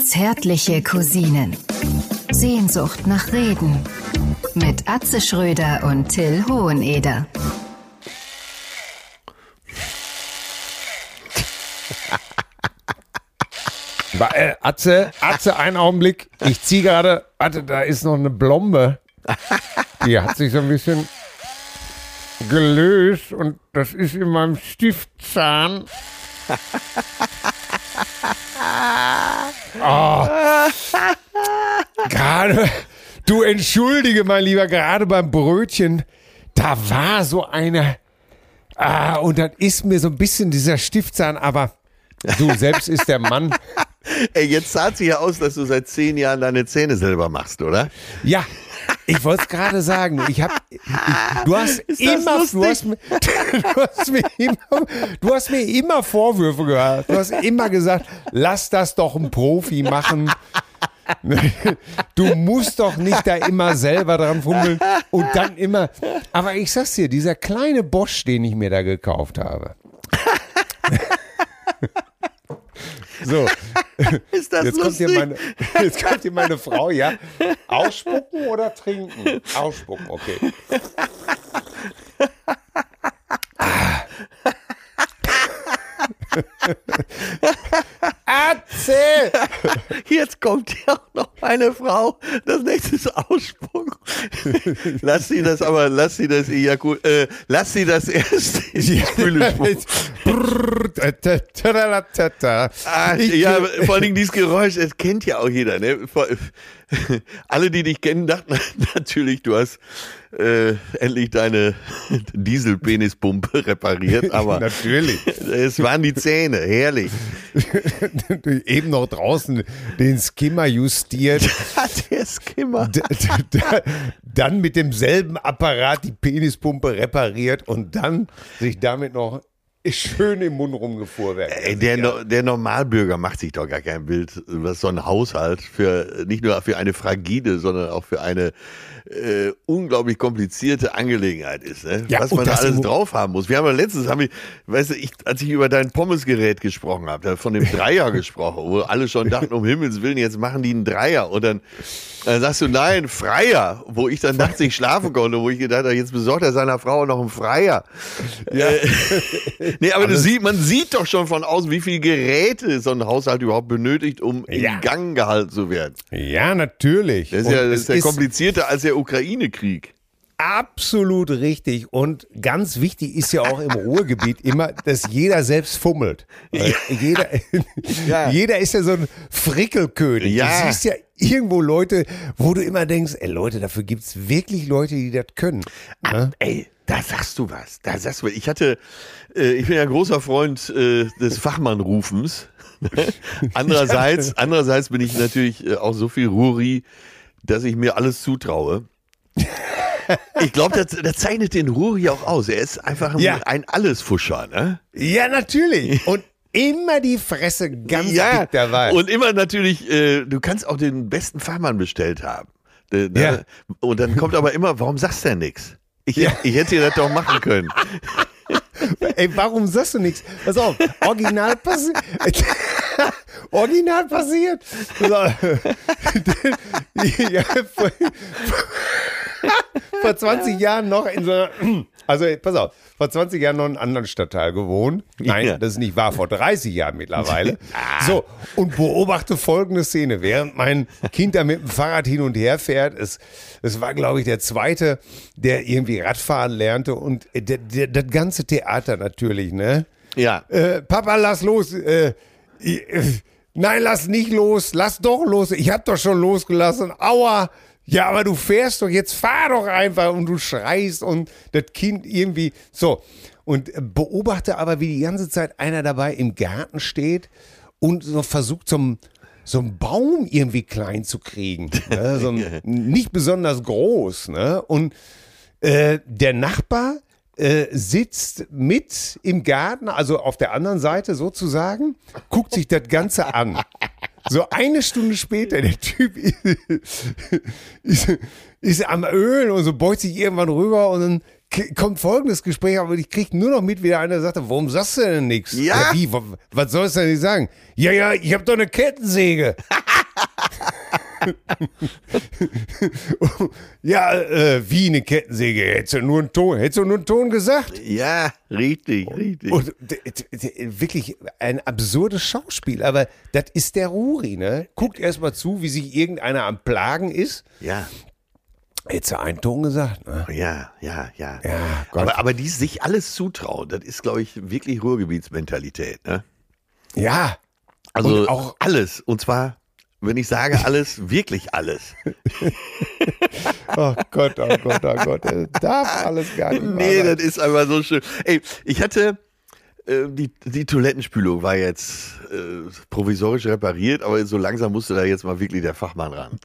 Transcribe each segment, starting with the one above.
Zärtliche Cousinen. Sehnsucht nach Reden. Mit Atze Schröder und Till Hoheneder. Äh, Atze, Atze, einen Augenblick. Ich ziehe gerade, warte, da ist noch eine Blombe. Die hat sich so ein bisschen gelöst und das ist in meinem Stiftzahn. Oh. Gerade, du entschuldige mein Lieber, gerade beim Brötchen, da war so eine, ah, und dann ist mir so ein bisschen dieser Stiftzahn, aber du selbst ist der Mann. Ey, jetzt sah es ja aus, dass du seit zehn Jahren deine Zähne selber machst, oder? Ja, ich wollte es gerade sagen. Ich hab, ich, du hast immer, du hast, mir, du, hast mir immer, du hast mir immer Vorwürfe gehört. Du hast immer gesagt, lass das doch ein Profi machen. Du musst doch nicht da immer selber dran fummeln und dann immer. Aber ich sag's dir, dieser kleine Bosch, den ich mir da gekauft habe. So. Ist das jetzt lustig? Kommt hier meine, jetzt kommt hier meine Frau, ja. Ausspucken oder trinken? Ausspucken, okay. Atze! Jetzt kommt ja auch noch meine Frau. Das nächste ist Ausspuck. lass sie das aber, lass sie das Ejakul, äh, lass sie das erst spucken. Ah, ja, vor allen Dingen dieses Geräusch, das kennt ja auch jeder. Ne? Alle, die dich kennen, dachten natürlich, du hast äh, endlich deine Dieselpenispumpe repariert, aber natürlich. Es waren die Zähne, herrlich. Eben noch draußen den Skimmer justiert. Der Skimmer. dann mit demselben Apparat die Penispumpe repariert und dann sich damit noch schön im Mund rumgefuhrwerk. Ey, der, no, der Normalbürger macht sich doch gar kein Bild, was so ein Haushalt für nicht nur für eine fragile, sondern auch für eine äh, unglaublich komplizierte Angelegenheit ist, ne? Ja, was man da alles drauf haben muss. Wir haben ja letztens, haben wir, weißt du, ich, als ich über dein Pommesgerät gesprochen habe, von dem Dreier gesprochen, wo alle schon dachten, um Himmels Willen, jetzt machen die einen Dreier und dann, dann sagst du, nein, Freier, wo ich dann nachts nicht schlafen konnte, wo ich gedacht habe, jetzt besorgt er seiner Frau noch einen Freier. Ja. Nee, aber sieht, man sieht doch schon von außen, wie viele Geräte so ein Haushalt überhaupt benötigt, um ja. in Gang gehalten zu werden. Ja, natürlich. Das ist ja, das ist ja komplizierter als der Ukraine-Krieg. Absolut richtig. Und ganz wichtig ist ja auch im Ruhrgebiet immer, dass jeder selbst fummelt. Ja. Jeder, ja. jeder ist ja so ein Frickelkönig. Ja. Du siehst ja irgendwo Leute, wo du immer denkst, ey Leute, dafür gibt es wirklich Leute, die das können. Ah, ne? Ey, da sagst du was. Da sagst du, ich hatte, äh, ich bin ja großer Freund äh, des Fachmannrufens. andererseits, andererseits bin ich natürlich äh, auch so viel Ruri, dass ich mir alles zutraue. Ich glaube, das, das, zeichnet den Ruri auch aus. Er ist einfach ein, ja. ein Allesfuscher, ne? Ja, natürlich. Und immer die Fresse ganz ja, dick dabei. Und immer natürlich, äh, du kannst auch den besten Fachmann bestellt haben. Äh, ne? Ja. Und dann kommt aber immer, warum sagst du denn nichts? Ich, ja. ich hätte dir das doch machen können. Ey, warum sagst du nichts? Pass auf, original passiert. original passiert. ja, vor, vor 20 Jahren noch in so einer. Also, pass auf, vor 20 Jahren noch in einem anderen Stadtteil gewohnt. Nein, ja. das ist nicht wahr, vor 30 Jahren mittlerweile. Ah. So, und beobachte folgende Szene. Während mein Kind da mit dem Fahrrad hin und her fährt, es, es war, glaube ich, der zweite, der irgendwie Radfahren lernte und der, der, das ganze Theater natürlich, ne? Ja. Äh, Papa, lass los. Äh, äh, nein, lass nicht los. Lass doch los. Ich hab doch schon losgelassen. Aua. Ja, aber du fährst doch, jetzt fahr doch einfach und du schreist und das Kind irgendwie so. Und beobachte aber, wie die ganze Zeit einer dabei im Garten steht und so versucht zum so einen Baum irgendwie klein zu kriegen. Ne? So ein, nicht besonders groß. Ne? Und äh, der Nachbar äh, sitzt mit im Garten, also auf der anderen Seite sozusagen, guckt sich das Ganze an. So eine Stunde später, der Typ ist, ist, ist am Ölen und so beugt sich irgendwann rüber und dann kommt folgendes Gespräch, aber ich krieg nur noch mit, wie der eine sagte, warum sagst du denn nichts? Ja. wie, wa- was sollst du denn nicht sagen? Ja, ja, ich habe doch eine Kettensäge. ja, äh, wie eine Kettensäge? Hättest du nur einen Ton, hättest du nur einen Ton gesagt? Ja, richtig, richtig. Und d- d- d- wirklich ein absurdes Schauspiel, aber das ist der Ruri, ne? Guckt erst mal zu, wie sich irgendeiner am Plagen ist. ja, Hättest du einen Ton gesagt, ne? ja, ja, ja. Ja, aber, aber die sich alles zutrauen, das ist, glaube ich, wirklich Ruhrgebietsmentalität. Ne? Ja. Also Und auch- alles. Und zwar, wenn ich sage alles, wirklich alles. Oh Gott, oh Gott, oh Gott. Das darf alles gar nicht Nee, das ist einfach so schön. Ey, ich hatte äh, die, die Toilettenspülung war jetzt äh, provisorisch repariert, aber so langsam musste da jetzt mal wirklich der Fachmann ran.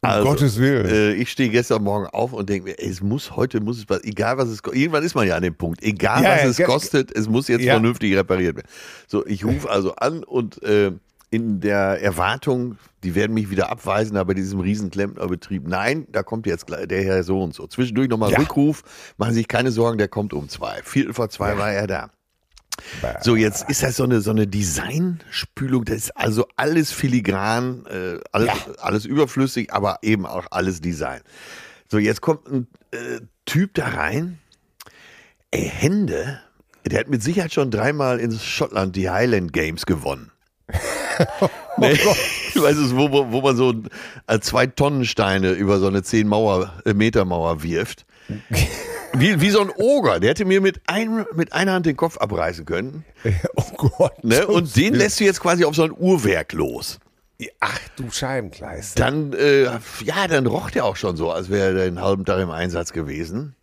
Um Gottes Willen. Äh, ich stehe gestern Morgen auf und denke mir, es muss heute muss es egal was es ko- irgendwann ist man ja an dem Punkt, egal Ja, was ja, es kostet, es muss jetzt Ja. vernünftig repariert werden. So, ich rufe also an und äh, in der Erwartung, die werden mich wieder abweisen, aber diesem riesen Klempnerbetrieb, nein, da kommt jetzt der Herr so und so. Zwischendurch nochmal Ja. Rückruf, machen Sie sich keine Sorgen, der kommt um zwei. Viertel vor zwei war er da. So, jetzt ist das so eine, so eine Designspülung, das ist also alles filigran, äh, alles, alles überflüssig, aber eben auch alles Design. So, jetzt kommt ein äh, Typ da rein, ey, Hände, der hat mit Sicherheit schon dreimal in Schottland die Highland Games gewonnen. nee, weißt du, wo, wo, wo man so äh, zwei Tonnensteine über so eine 10 Mauer, äh, Meter Mauer wirft. Wie, wie so ein Oger, der hätte mir mit, einem, mit einer Hand den Kopf abreißen können. Oh Gott. Ne? Und den lässt du jetzt quasi auf so ein Uhrwerk los. Ach du Scheibenkleister. Dann, äh, ja, dann roch der auch schon so, als wäre er den halben Tag im Einsatz gewesen.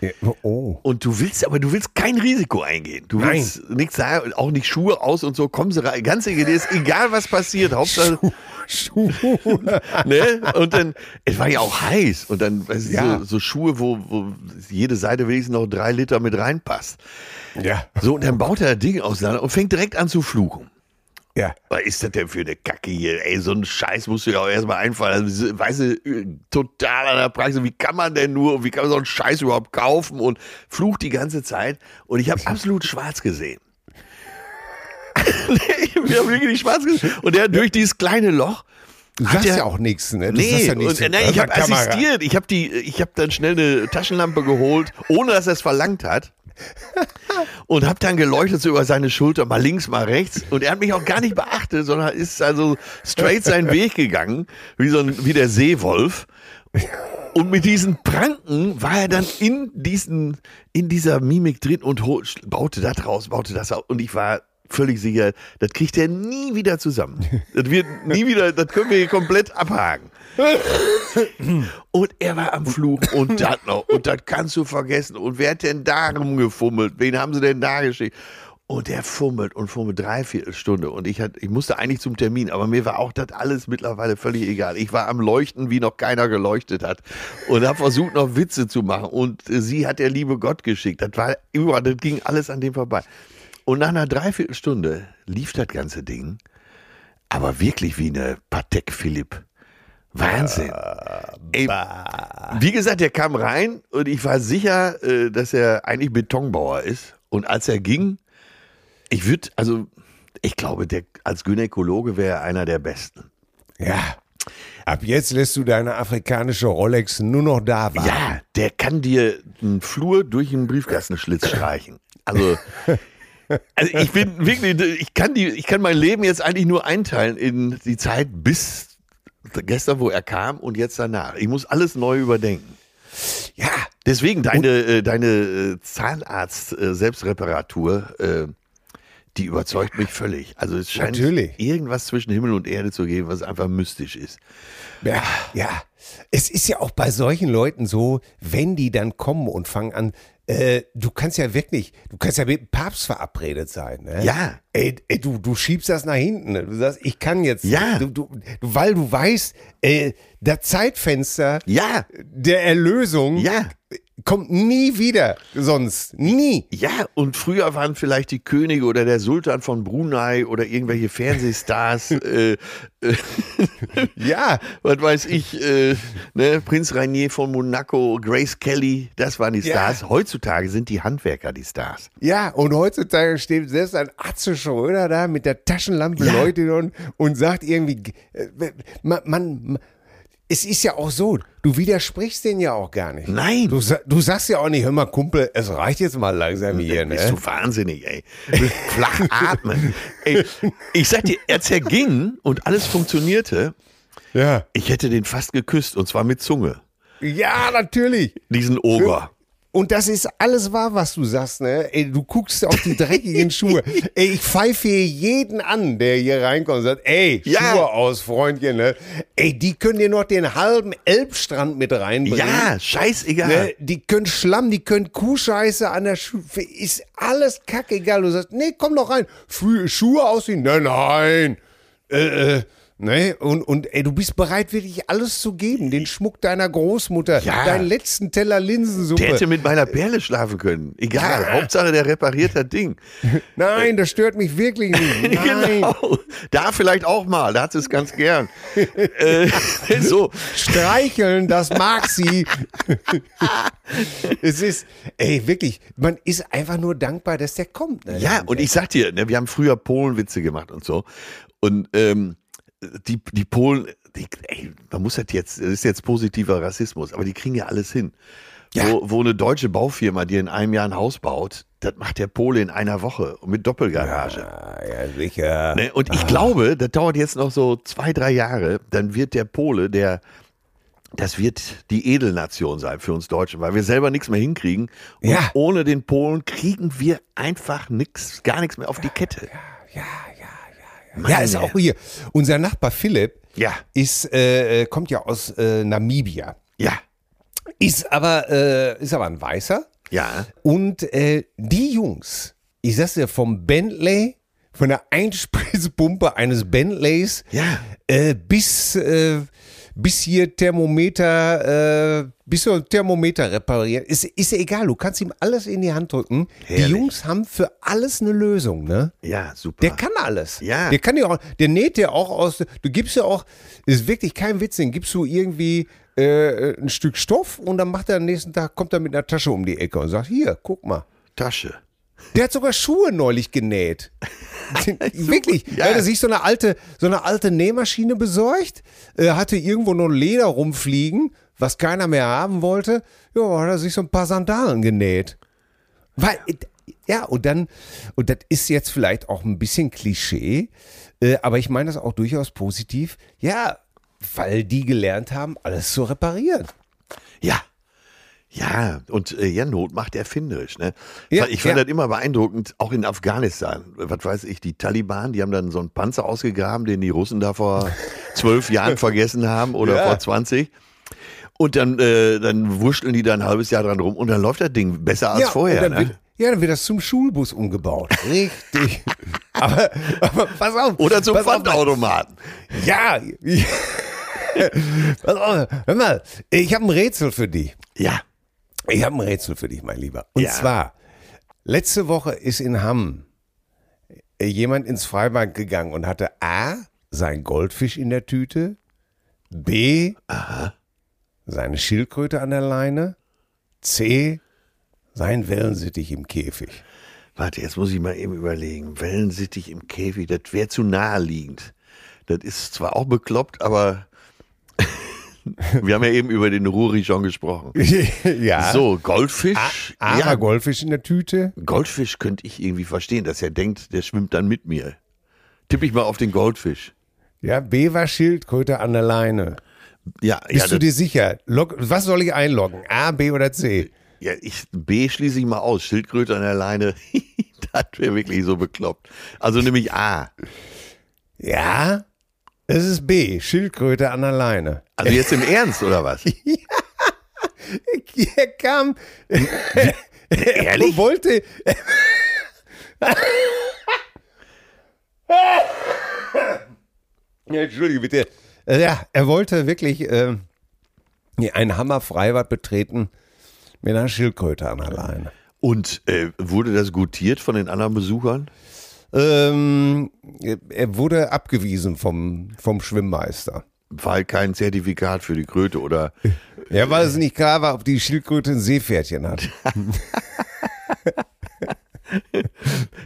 Ja, Oh. Und du willst, aber du willst kein Risiko eingehen. Du Nein. willst nichts sagen, auch nicht Schuhe aus und so. Kommen sie rein. Ganz egal was passiert, Hauptsache, Schuhe. ne? Und dann, es war ja auch heiß. Und dann, weißt du, Ja. so, so Schuhe, wo, wo jede Seite wenigstens noch drei Liter mit reinpasst. Ja. So, und dann baut er das Ding auseinander und fängt direkt an zu fluchen. Ja. Was ist das denn für eine Kacke hier? Ey, so ein Scheiß musst du ja auch erstmal einfallen. Also, weißt du, total an der Preise. Wie kann man denn nur, wie kann man so einen Scheiß überhaupt kaufen? Und flucht die ganze Zeit. Und ich habe absolut schwarz gesehen. Wir haben wirklich schwarz gesehen. Und der durch dieses kleine Loch. Du sagst ja auch nichts, ne? Du Nee, sagst ja nichts und, in- nee ich habe assistiert. Ich habe die, ich habe dann schnell eine Taschenlampe geholt, ohne dass er es verlangt hat. Und habe dann geleuchtet so über seine Schulter, mal links, mal rechts. Und er hat mich auch gar nicht beachtet, sondern ist also straight seinen Weg gegangen, wie so ein, wie der Seewolf. Und mit diesen Pranken war er dann in diesen, in dieser Mimik drin und baute das raus, baute das aus. Und ich war völlig sicher, das kriegt er nie wieder zusammen. Das wird nie wieder, das können wir hier komplett abhaken. Und er war am Fluch und das noch. Und das kannst du vergessen. Und wer hat denn da rumgefummelt? Wen haben sie denn da geschickt? Und der fummelt und fummelt dreiviertel Stunde. Und ich, hat, ich musste eigentlich zum Termin, aber mir war auch das alles mittlerweile völlig egal. Ich war am Leuchten, wie noch keiner geleuchtet hat. Und habe versucht, noch Witze zu machen. Und äh, sie hat der liebe Gott geschickt. Das war überall, das ging alles an dem vorbei. Und nach einer Dreiviertelstunde lief das ganze Ding. Aber wirklich wie eine Patek Philipp. Wahnsinn. Ey, wie gesagt, der kam rein und ich war sicher, äh, dass er eigentlich Betonbauer ist. Und als er ging, ich würde, also ich glaube, der, als Gynäkologe wäre er einer der Besten. Ja. Ab jetzt lässt du deine afrikanische Rolex nur noch da warten. Ja, der kann dir einen Flur durch einen Briefkastenschlitz streichen. Also, also ich bin wirklich, ich kann die, ich kann mein Leben jetzt eigentlich nur einteilen in die Zeit bis gestern, wo er kam und jetzt danach. Ich muss alles neu überdenken. Ja. Deswegen deine, äh, deine äh, Zahnarzt-Selbstreparatur, äh, die überzeugt mich völlig. Also es scheint Natürlich. irgendwas zwischen Himmel und Erde zu geben, was einfach mystisch ist. Ja, ja. Es ist ja auch bei solchen Leuten so, wenn die dann kommen und fangen an, äh, du kannst ja wirklich, du kannst ja mit dem Papst verabredet sein. Ne? Ja. Ey, ey, du, du schiebst das nach hinten. ne? Du sagst, ich kann jetzt. Ja. Du, du, weil du weißt, äh, das Zeitfenster Ja, der Erlösung ja. Kommt nie wieder sonst. Nie. Ja, und früher waren vielleicht die Könige oder der Sultan von Brunei oder irgendwelche Fernsehstars, äh, äh, Ja. was weiß ich, äh, ne, Prinz Rainier von Monaco, Grace Kelly, das waren die Ja. Stars. Heutzutage sind die Handwerker die Stars. Ja, und heutzutage steht selbst ein Atze Schröder da mit der Taschenlampe Ja. Leute und, und sagt irgendwie, äh, man, man, es ist ja auch so, du widersprichst den ja auch gar nicht. Nein. Du, du sagst ja auch nicht, hör mal, Kumpel, es reicht jetzt mal langsam hier, Bist ne? du wahnsinnig, ey. Flach atmen. ey, ich sag dir, er zerging und alles funktionierte. Ja. Ich hätte den fast geküsst und zwar mit Zunge. Ja, natürlich. Diesen Oger. Und das ist alles wahr, was du sagst, ne? Ey, du guckst auf die dreckigen Schuhe. Ey, ich pfeife hier jeden an, der hier reinkommt und sagt, ey, Ja. Schuhe aus, Freundchen, ne? Ey, die können dir noch den halben Elbstrand mit reinbringen. Ja, scheißegal. Ne, die können Schlamm, die können Kuhscheiße an der Schuhe. Ist alles kackegal. Du sagst, nee, komm doch rein. Schuhe ausziehen. Nein, nein. Äh, äh. Ne? Und, und ey, du bist bereit, wirklich alles zu geben. Den Schmuck deiner Großmutter, Ja. deinen letzten Teller Linsensuppe. Der hätte mit meiner Perle schlafen können. Egal. Ja. Hauptsache, der repariert das Ding. Nein, das stört mich wirklich nicht. Nein. Genau. Da vielleicht auch mal. Da hat sie es ganz gern. äh, so. Streicheln, das mag sie. es ist, ey, wirklich, man ist einfach nur dankbar, dass der kommt. Ne? Ja, und ich sag dir, ne, wir haben früher Polenwitze gemacht und so. Und ähm, die, die Polen, die, ey, man muss das jetzt, das ist jetzt positiver Rassismus, aber die kriegen ja alles hin. Ja. Wo, wo eine deutsche Baufirma dir in einem Jahr ein Haus baut, das macht der Pole in einer Woche mit Doppelgarage. Ja, ja, sicher. Ne? Und ich glaube, das dauert jetzt noch so zwei, drei Jahre, dann wird der Pole, der, das wird die Edelnation sein für uns Deutschen, weil wir selber nichts mehr hinkriegen. Und Ja. ohne den Polen kriegen wir einfach nichts, gar nichts mehr auf die Kette. Ja, ja, ja. Ja, ist auch hier. Unser Nachbar Philipp Ja. ist, äh, äh, kommt ja aus äh, Namibia. Ja, Ist aber, äh, ist aber ein Weißer. ja. Und äh, die Jungs, ich sag's dir, vom Bentley, von der Einspritzpumpe eines Bentleys Ja. äh, bis, äh, bis hier Thermometer, äh, bis so ein Thermometer reparieren. Ist, ist ja egal, du kannst ihm alles in die Hand drücken. Die Herrlich. Jungs haben für alles eine Lösung, ne? Ja, super. Der kann alles. Ja. Der kann ja auch, der näht ja auch aus, du gibst ja auch, ist wirklich kein Witz, den gibst du irgendwie äh, ein Stück Stoff und dann macht er am nächsten Tag, kommt er mit einer Tasche um die Ecke und sagt, hier, guck mal. Tasche. Der hat sogar Schuhe neulich genäht. Wirklich. Ja. Er hatte sich so eine alte, so eine alte Nähmaschine besorgt, äh, hatte irgendwo noch Leder rumfliegen, was keiner mehr haben wollte. Ja, hat er sich so ein paar Sandalen genäht. Weil, ja, und dann, und das ist jetzt vielleicht auch ein bisschen Klischee, äh, aber ich meine das auch durchaus positiv. Ja, weil die gelernt haben, alles zu reparieren. Ja. Ja, und äh, ja, Not macht erfinderisch. Ne? Ja, ich fand ja. das immer beeindruckend, auch in Afghanistan. Was weiß ich, die Taliban, die haben dann so einen Panzer ausgegraben, den die Russen da vor zwölf Jahren vergessen haben oder Ja. vor 20. Und dann, äh, dann wurschteln die da ein halbes Jahr dran rum und dann läuft das Ding besser als vorher. dann Ne? wird, ja, dann wird das zum Schulbus umgebaut. Richtig. aber, aber pass auf. Oder zum Pfandautomaten. Ja. pass auf, hör mal, ich habe ein Rätsel für dich. Ja. Ich habe ein Rätsel für dich, mein Lieber. Und Ja. zwar, letzte Woche ist in Hamm äh, jemand ins Freibad gegangen und hatte A, sein Goldfisch in der Tüte, B, seine Schildkröte an der Leine, C, sein Wellensittich im Käfig. Warte, jetzt muss ich mal eben überlegen. Wellensittich im Käfig, das wäre zu naheliegend. Das ist zwar auch bekloppt, aber wir haben ja eben über den Ruri schon gesprochen. ja. So, Goldfisch. A, ja, Goldfisch in der Tüte. Goldfisch könnte ich irgendwie verstehen, dass er denkt, der schwimmt dann mit mir. Tipp ich mal auf den Goldfisch. Ja, B war Schildkröte an der Leine. Ja, Bist ja, du dir sicher? Log, was soll ich einloggen? A, B oder C? ja ich, B schließe ich mal aus. Schildkröte an der Leine. das wäre wirklich so bekloppt. Also nämlich A. Ja, es ist B, Schildkröte an der Leine. Also jetzt im Ernst, oder was? Er kam, Ehrlich? er wollte, ja, Entschuldige bitte. Ja, er wollte wirklich äh, ein Hammerfreibad betreten mit einer Schildkröte an der Leine. Und äh, wurde das gutiert von den anderen Besuchern? Ähm, er wurde abgewiesen vom, vom Schwimmmeister. Weil kein Zertifikat für die Kröte oder. Ja, weil es nicht klar war, ob die Schildkröte ein Seepferdchen hat.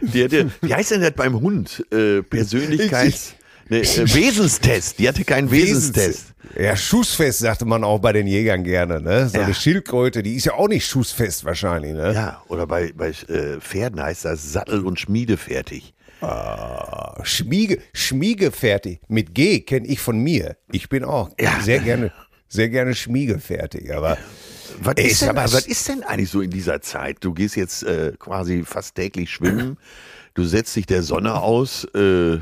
Die hatte, wie heißt denn das beim Hund? Äh, Persönlichkeits. Ne, äh, Wesenstest. Die hatte keinen Wesenstest. Ja, schussfest sagte man auch bei den Jägern gerne, ne? So Ja. eine Schildkröte, die ist ja auch nicht schussfest wahrscheinlich, ne? Ja, oder bei, bei äh, Pferden heißt das Sattel- und Schmiedefertig. Schmiege, Schmiegefertig. Mit G kenne ich von mir. Ich bin auch Ja. sehr gerne, sehr gerne Schmiegefertig, aber Was Ey, ist, denn, mal, was ist denn eigentlich so in dieser Zeit? Du gehst jetzt äh, quasi fast täglich schwimmen, du setzt dich der Sonne aus, äh,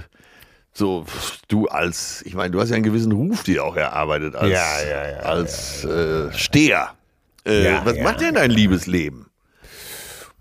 so du als, ich meine, du hast ja einen gewissen Ruf dir auch erarbeitet als, Ja, ja, ja, als Äh, Steher. Äh, was macht denn dein Liebesleben?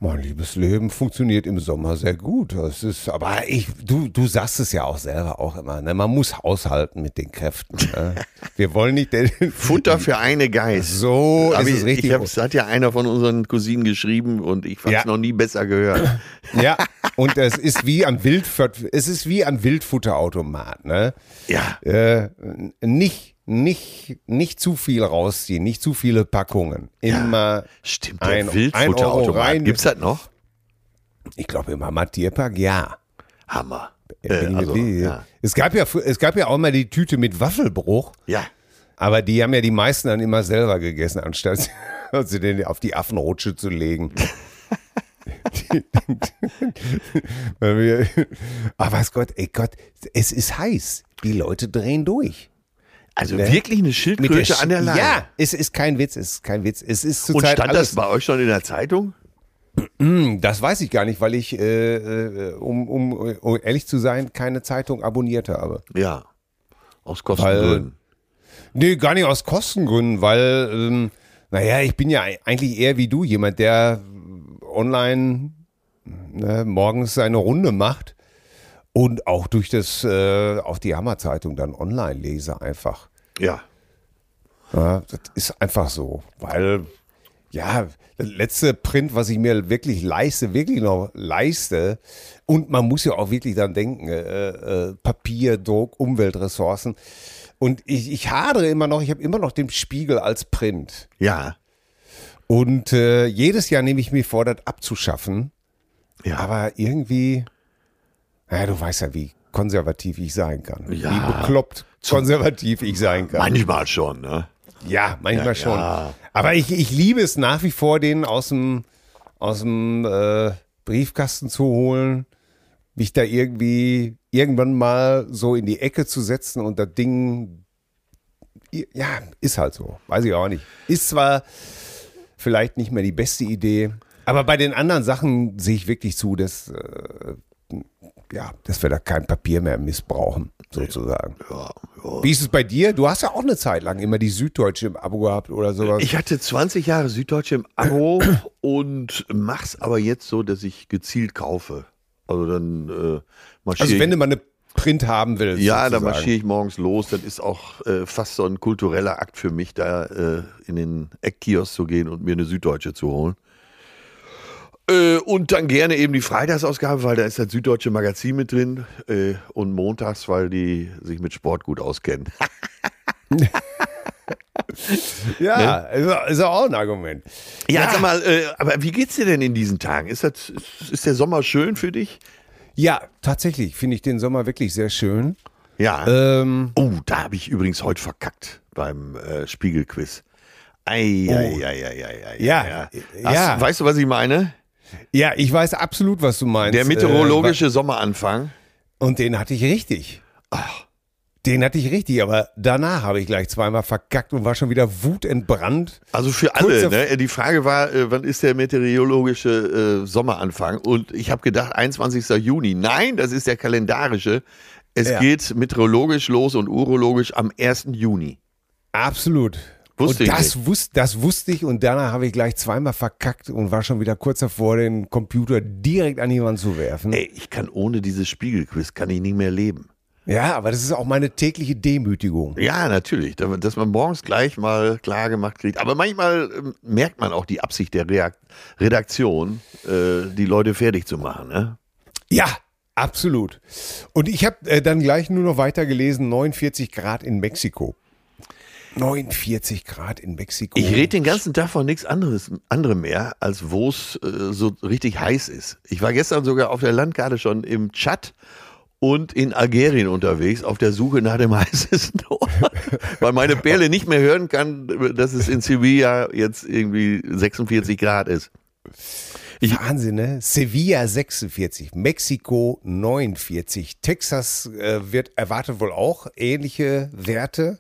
Mein liebes Leben funktioniert im Sommer sehr gut. Das ist, aber ich, du, du sagst es ja auch selber auch immer, ne? Man muss haushalten mit den Kräften. Ne? Wir wollen nicht den, Futter für eine Geist. so Aber ist es richtig. ich hab's, hat ja einer von unseren Cousinen geschrieben und ich hab's Ja. noch nie besser gehört. Ja, und es ist wie am Wildfutter, es ist wie am Wildfutterautomat, ne? Ja. Äh, nicht, nicht, nicht zu viel rausziehen, nicht zu viele Packungen. Immer, Stimmt, der Ein- Euro Wildfutterautomat. rein. Gibt's das noch? ich glaube immer mal Tierpark, ja. Hammer. Äh, ich also, ja. Es gab ja, es gab ja auch mal die Tüte mit Waffelbruch, ja. aber die haben ja die meisten dann immer selber gegessen, anstatt sie den auf die Affenrutsche zu legen. Aber was Gott, ey Gott, es ist heiß. Die Leute drehen durch. Also Ne? wirklich eine Schildkröte Sch- an der Leine. Ja, es ist kein Witz, es ist kein Witz. Es ist Und stand alles, das bei euch schon in der Zeitung? Das weiß ich gar nicht, weil ich, äh, äh, um, um, um ehrlich zu sein, keine Zeitung abonniert habe. Ja. Aus Kostengründen. Nee, gar nicht aus Kostengründen, weil, ähm, naja, ich bin ja eigentlich eher wie du, jemand, der online ne, morgens seine Runde macht und auch durch das, äh, auch die Hammer-Zeitung dann online lese einfach. Ja. Ja, das ist einfach so, weil, ja, das letzte Print, was ich mir wirklich leiste, wirklich noch leiste, und man muss ja auch wirklich dann denken, äh, äh, Papier, Druck, Umweltressourcen. Und ich, ich hadere immer noch, ich habe immer noch den Spiegel als Print. Ja. Und äh, jedes Jahr nehme ich mir vor, das abzuschaffen. Ja. Aber irgendwie, naja, du weißt ja, wie konservativ ich sein kann. Ja. Wie bekloppt konservativ ich sein kann. Manchmal schon, ne? Ja, manchmal Ja, schon. ja. Aber ich, ich liebe es nach wie vor, den aus dem, aus dem äh, Briefkasten zu holen, mich da irgendwie irgendwann mal so in die Ecke zu setzen und das Ding, ja, ist halt so. Weiß ich auch nicht. Ist zwar vielleicht nicht mehr die beste Idee, aber bei den anderen Sachen sehe ich wirklich zu, dass, äh, ja, dass wir da kein Papier mehr missbrauchen, sozusagen. Ja, ja. Wie ist es bei dir? Du hast ja auch eine Zeit lang immer die Süddeutsche im Abo gehabt oder sowas. Ich hatte 20 Jahre Süddeutsche im Abo und mach's aber jetzt so, dass ich gezielt kaufe. Also dann äh, also wenn du mal eine Print haben willst. ja, dann sozusagen. marschiere ich morgens los. Das ist auch äh, fast so ein kultureller Akt für mich, da äh, in den Eckkiosk zu gehen und mir eine Süddeutsche zu holen. Äh, und dann gerne eben die Freitagsausgabe, weil da ist das Süddeutsche Magazin mit drin. Äh, und montags, weil die sich mit Sport gut auskennen. Ja, ist, ist auch ein Argument. Ja, sag mal, äh, aber wie geht's dir denn in diesen Tagen? Ist, das, ist, der Sommer schön für dich? Ja, tatsächlich finde ich den Sommer wirklich sehr schön. Ja. Ähm, oh, da habe ich übrigens heute verkackt beim äh, Spiegelquiz. Ei, ei, ei, ei, ei, ei, Oh. Ja, ei. ja. Hast, weißt du, was ich meine? Ja, ich weiß absolut, was du meinst. Der meteorologische Sommeranfang. Äh, und den hatte ich richtig. Den hatte ich richtig, aber danach habe ich gleich zweimal verkackt und war schon wieder wutentbrannt. Also für alle. Ne? Die Frage war, äh, wann ist der meteorologische äh, Sommeranfang? Und ich habe gedacht, 21. Juni. Nein, das ist der kalendarische. Es Ja. geht meteorologisch los und urologisch am 1. Juni. Absolut. Wusste und das, wus das wusste ich und danach habe ich gleich zweimal verkackt und war schon wieder kurz davor, den Computer direkt an die Wand zu werfen. Ey, ich kann ohne dieses Spiegelquiz kann ich nie mehr leben. Ja, aber das ist auch meine tägliche Demütigung. Ja, natürlich, da- dass man morgens gleich mal klar gemacht kriegt. Aber manchmal ähm, merkt man auch die Absicht der Redaktion, äh, die Leute fertig zu machen. Ne? Ja, absolut. Und ich habe äh, dann gleich nur noch weiter gelesen, 49 Grad in Mexiko. 49 Grad in Mexiko. Ich rede den ganzen Tag von nichts anderes anderem mehr, als wo es äh, so richtig heiß ist. Ich war gestern sogar auf der Landkarte schon im Tschad und in Algerien unterwegs auf der Suche nach dem heißesten Ort, weil meine Perle nicht mehr hören kann, dass es in Sevilla jetzt irgendwie 46 Grad ist. Ich- Wahnsinn, ne? Sevilla 46, Mexiko 49, Texas äh, wird erwartet wohl auch ähnliche Werte.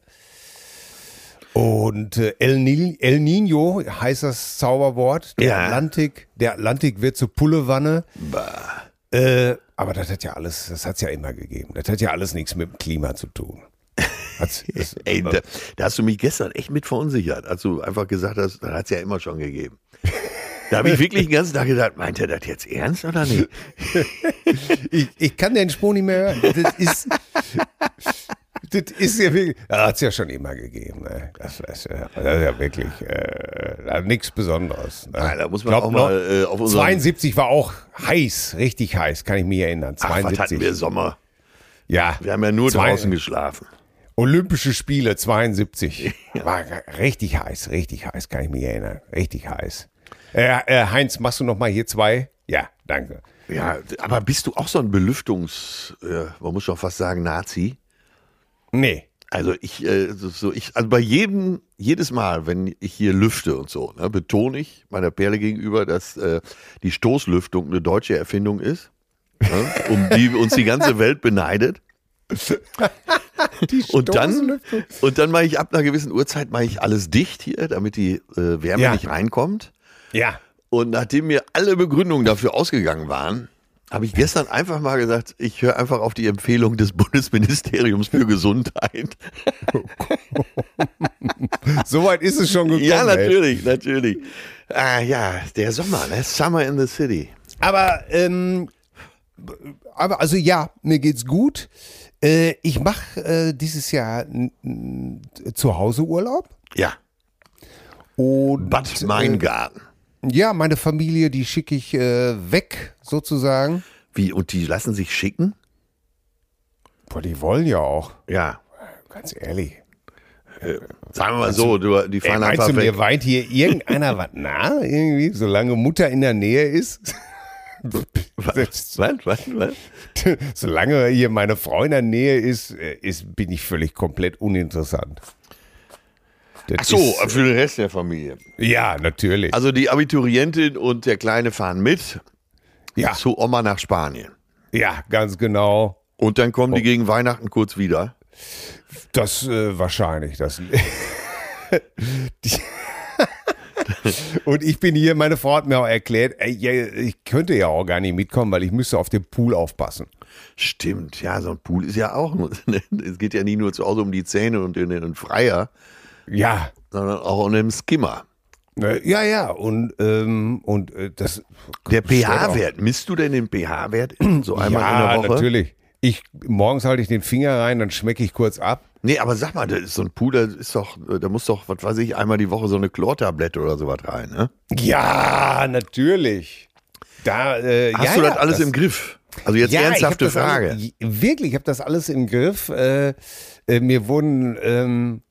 Und äh, El, Ni El Nino heißt das Zauberwort. Der Ja. Atlantik, der Atlantik wird zur Pullewanne. Äh, aber das hat ja alles, das hat's ja immer gegeben. Das hat ja alles nichts mit dem Klima zu tun. Das, Ey, da, da hast du mich gestern echt mit verunsichert, als du einfach gesagt hast, das hat es ja immer schon gegeben. Da habe ich wirklich den ganzen Tag gedacht, meint er das jetzt ernst oder nicht? ich, ich kann den Spruch nicht mehr hören. Das ist, das ist ja wirklich, ja, hat es ja schon immer gegeben. Ne? Das, ja, das ist ja wirklich äh, nichts Besonderes. Ne? Nein, da muss man auch mal äh, auf unseren 72 war auch heiß, richtig heiß, kann ich mich erinnern. Ach, was 72. hatten wir Sommer? ja, Wir haben ja nur Zwei- draußen geschlafen. Olympische Spiele 72. War richtig heiß, richtig heiß, kann ich mich erinnern. Richtig heiß. Äh, äh, Heinz, machst du noch mal hier zwei? Ja, danke. Ja, aber bist du auch so ein Belüftungs, äh, man muss schon fast sagen, Nazi? Nee. Also ich, äh, so- ich, also bei jedem, jedes Mal, wenn ich hier lüfte und so, ne, betone ich meiner Perle gegenüber, dass äh, die Stoßlüftung eine deutsche Erfindung ist, ne, um die uns die ganze Welt beneidet. Die Und dann, und dann mache ich ab einer gewissen Uhrzeit mache ich alles dicht hier, damit die äh, Wärme Ja. nicht reinkommt. Ja. Und nachdem mir alle Begründungen dafür ausgegangen waren, habe ich gestern einfach mal gesagt, ich höre einfach auf die Empfehlung des Bundesministeriums für Gesundheit. Soweit ist es schon gekommen. ja, ey. natürlich, natürlich. Ah ja, der Sommer, ne? Summer in the City. Aber, ähm, aber also ja, mir geht's gut. Äh, ich mache äh, dieses Jahr zu Hause Urlaub. Ja, Und Bad Meingarten. ja, meine Familie, die schicke ich äh, weg, sozusagen. Wie, und die lassen sich schicken? Boah, die wollen ja auch. Ja. Ganz ehrlich. Sagen wir mal so, du, die Ey, fahren meinst einfach du, weg. mir weint hier irgendeiner was nah? Irgendwie, solange Mutter in der Nähe ist? Was, was, was, was? solange hier meine Frau in der Nähe ist, äh, ist bin ich völlig komplett uninteressant. Das Ach so, ist, für den Rest der Familie. ja, natürlich. Also die Abiturientin und der Kleine fahren mit ja, zu Oma nach Spanien. ja, ganz genau. Und dann kommen Oh. die gegen Weihnachten kurz wieder. Das äh, wahrscheinlich. Das. Und ich bin hier, meine Frau hat mir auch erklärt, ey, ich könnte ja auch gar nicht mitkommen, weil ich müsste auf den Pool aufpassen. Stimmt, ja, so ein Pool ist ja auch. Es geht ja nie nur zu Hause um die Zähne und den, den Freier, Ja, sondern auch um den Skimmer. Ne, ja, ja. Und, ähm, und äh, das. Der pH-Wert, misst du denn den pH-Wert so einmal ja, in der Woche? natürlich. Ich, morgens halte ich den Finger rein, dann schmecke ich kurz ab. Nee, aber sag mal, das ist so ein da ist doch, da muss doch, was weiß ich, einmal die Woche so eine Chlortablette oder sowas rein, ne? Ja, natürlich. Da, äh, Hast ja, du das ja, alles im Griff? Also jetzt Ja, ernsthafte das Frage. Alles, wirklich, ich habe das alles im Griff. Äh, äh, mir wurden ähm, äh,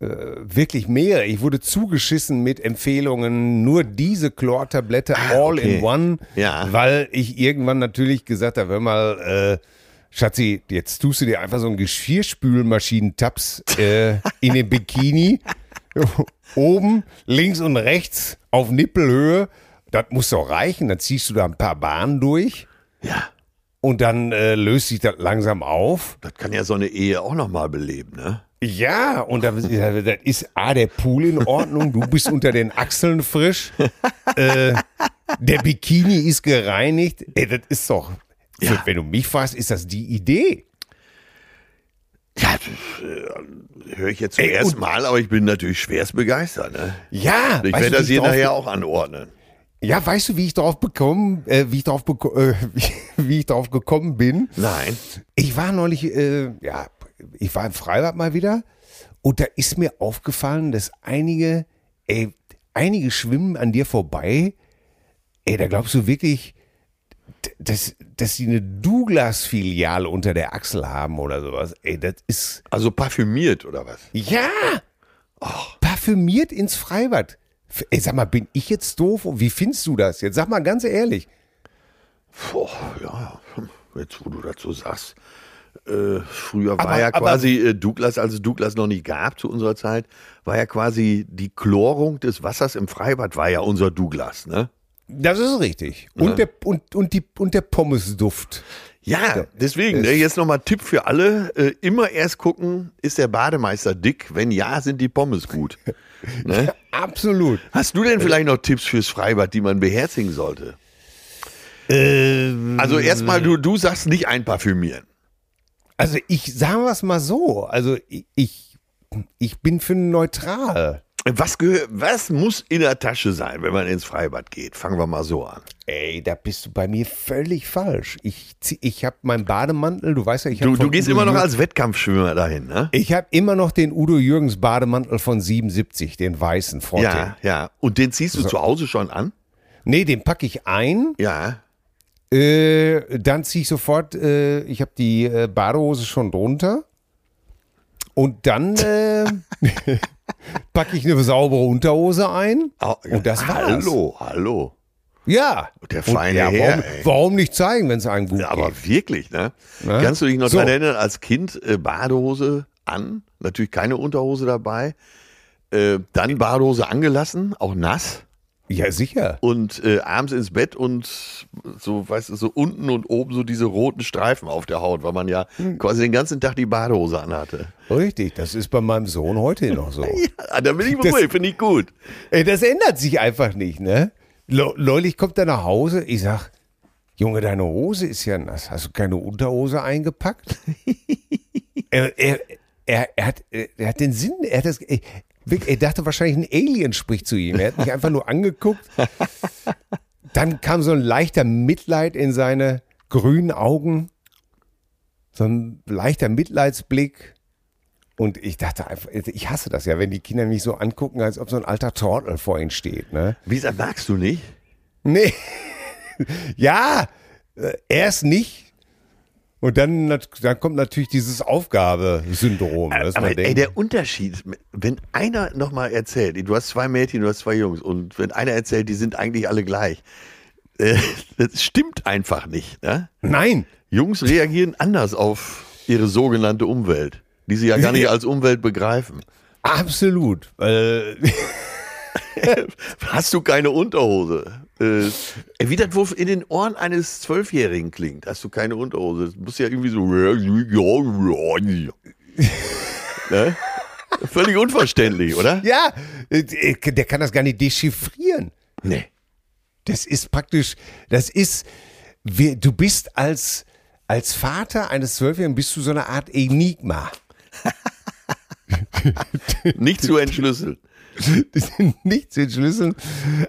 wirklich mehrere. Ich wurde zugeschissen mit Empfehlungen, nur diese Chlortablette all okay. in one, Ja. weil ich irgendwann natürlich gesagt habe, hör mal, äh, Schatzi, jetzt tust du dir einfach so einen Geschirrspülmaschinentabs äh, in den Bikini. Oben, links und rechts auf Nippelhöhe. Das muss doch reichen. Dann ziehst du da ein paar Bahnen durch. Ja, Und dann äh, löst sich das langsam auf. das kann ja so eine Ehe auch nochmal beleben, ne? Ja, und da, da ist A, der Pool in Ordnung, du bist unter den Achseln frisch, äh, der Bikini ist gereinigt. Ey, das ist doch, für, Ja. wenn du mich fragst, ist das die Idee. Ja, das äh, höre ich jetzt zum Ey, ersten Mal, aber ich bin natürlich schwerst begeistert, ne? Ja, Ich werde das hier nachher auch anordnen. Ja, weißt du, wie ich drauf bekomme, äh, wie ich drauf äh, wie, wie ich drauf gekommen bin. Nein. Ich war neulich, äh, ja, ich war im Freibad mal wieder und da ist mir aufgefallen, dass einige, ey, einige schwimmen an dir vorbei. Ey, da glaubst du wirklich, dass, dass sie eine Douglas-Filiale unter der Achsel haben oder sowas. Ey, das ist, Also parfümiert oder was? ja, parfümiert ins Freibad. Ey, sag mal, bin ich jetzt doof? Wie findest du das? Jetzt sag mal ganz ehrlich. Boah, ja, jetzt wo du dazu sagst. Äh, früher war Aber- ja aber- quasi äh, Douglas, als es Douglas noch nicht gab zu unserer Zeit, war ja quasi die Chlorung des Wassers im Freibad war ja unser Douglas, ne? Das ist richtig. Und, der, und, und, die, und der Pommesduft. Ja, deswegen, ne, jetzt nochmal Tipp für alle, äh, immer erst gucken, ist der Bademeister dick? Wenn ja, sind die Pommes gut. Ne? Absolut. Hast du denn vielleicht noch Tipps fürs Freibad, die man beherzigen sollte? Ähm, Also erstmal, du, du sagst nicht einparfümieren. Also ich sagen wir es mal so. Also ich, ich, bin für neutral. Was, was muss in der Tasche sein, wenn man ins Freibad geht? Fangen wir mal so an. Ey, da bist du bei mir völlig falsch. Ich, ich habe meinen Bademantel, du weißt ja, ich Du, habe du gehst immer noch als Wettkampfschwimmer dahin, ne? Ich habe immer noch den Udo Jürgens Bademantel von 77, den weißen Frotte. Ja, ja. Und den ziehst du zu Hause schon an? Nee, den packe ich ein, Ja. Äh, dann ziehe ich sofort, äh, ich habe die äh, Badehose schon drunter und dann äh, packe ich eine saubere Unterhose ein Au- und das war's. Hallo, hallo. Ja. Der Und feine ja, Herr, warum, warum nicht zeigen, wenn es einem gut Ja, aber geht? wirklich, ne? Ne? Kannst du dich noch So. daran erinnern, als Kind äh, Badehose an, natürlich keine Unterhose dabei, dann Badehose angelassen, auch nass Ja, sicher. und äh, abends ins Bett und so, weißt du, so unten und oben so diese roten Streifen auf der Haut, weil man ja Hm. quasi den ganzen Tag die Badehose anhatte. Richtig, das ist bei meinem Sohn heute noch so. Ja, da bin ich beruhigt, finde ich gut. Ey, das ändert sich einfach nicht, ne? Le- Neulich kommt er nach Hause, ich sag, Junge, deine Hose ist ja nass. Hast du keine Unterhose eingepackt? er, er, er, er, hat, er hat den Sinn, er hat das, er, dachte wahrscheinlich, ein Alien spricht zu ihm. Er hat mich einfach nur angeguckt. Dann kam so ein leichter Mitleid in seine grünen Augen. So ein leichter Mitleidsblick. Und ich dachte einfach, ich hasse das ja, wenn die Kinder mich so angucken, als ob so ein alter Tortel vor ihnen steht. Ne? Wie gesagt, magst du nicht? Nee. ja, äh, erst nicht. Und dann, dann kommt natürlich dieses Aufgabesyndrom. man Aber ey, der Unterschied, wenn einer nochmal erzählt, du hast zwei Mädchen, du hast zwei Jungs und wenn einer erzählt, die sind eigentlich alle gleich, äh, das stimmt einfach nicht. Ne? nein, Jungs reagieren anders auf ihre sogenannte Umwelt, die sie ja gar nicht als Umwelt begreifen. absolut. Äh, Hast du keine Unterhose? Äh, wie das in den Ohren eines Zwölfjährigen klingt. Hast du keine Unterhose? Das muss ja irgendwie so. ne? Völlig unverständlich, oder? ja, äh, der kann das gar nicht dechiffrieren. Nee. Das ist praktisch, das ist, du bist als, als Vater eines Zwölfjährigen, bist du so eine Art Enigma. Nicht zu entschlüsseln. Die sind nicht zu entschlüsseln.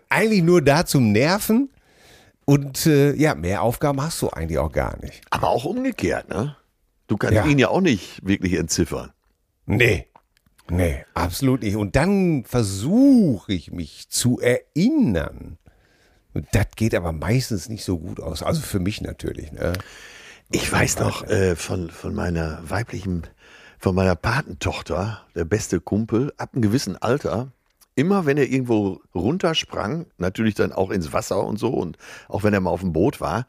Eigentlich nur da zum Nerven. Und äh, ja, mehr Aufgaben hast du eigentlich auch gar nicht. Aber auch umgekehrt, ne? Du kannst Ja. ihn ja auch nicht wirklich entziffern. Nee. Nee, absolut nicht. Und dann versuche ich mich zu erinnern. Und das geht aber meistens nicht so gut aus. Also für mich natürlich. Ne? Ich weiß noch äh, von, von meiner weiblichen, von meiner Patentochter, der beste Kumpel, ab einem gewissen Alter, immer wenn er irgendwo runtersprang, natürlich dann auch ins Wasser und so, und auch wenn er mal auf dem Boot war,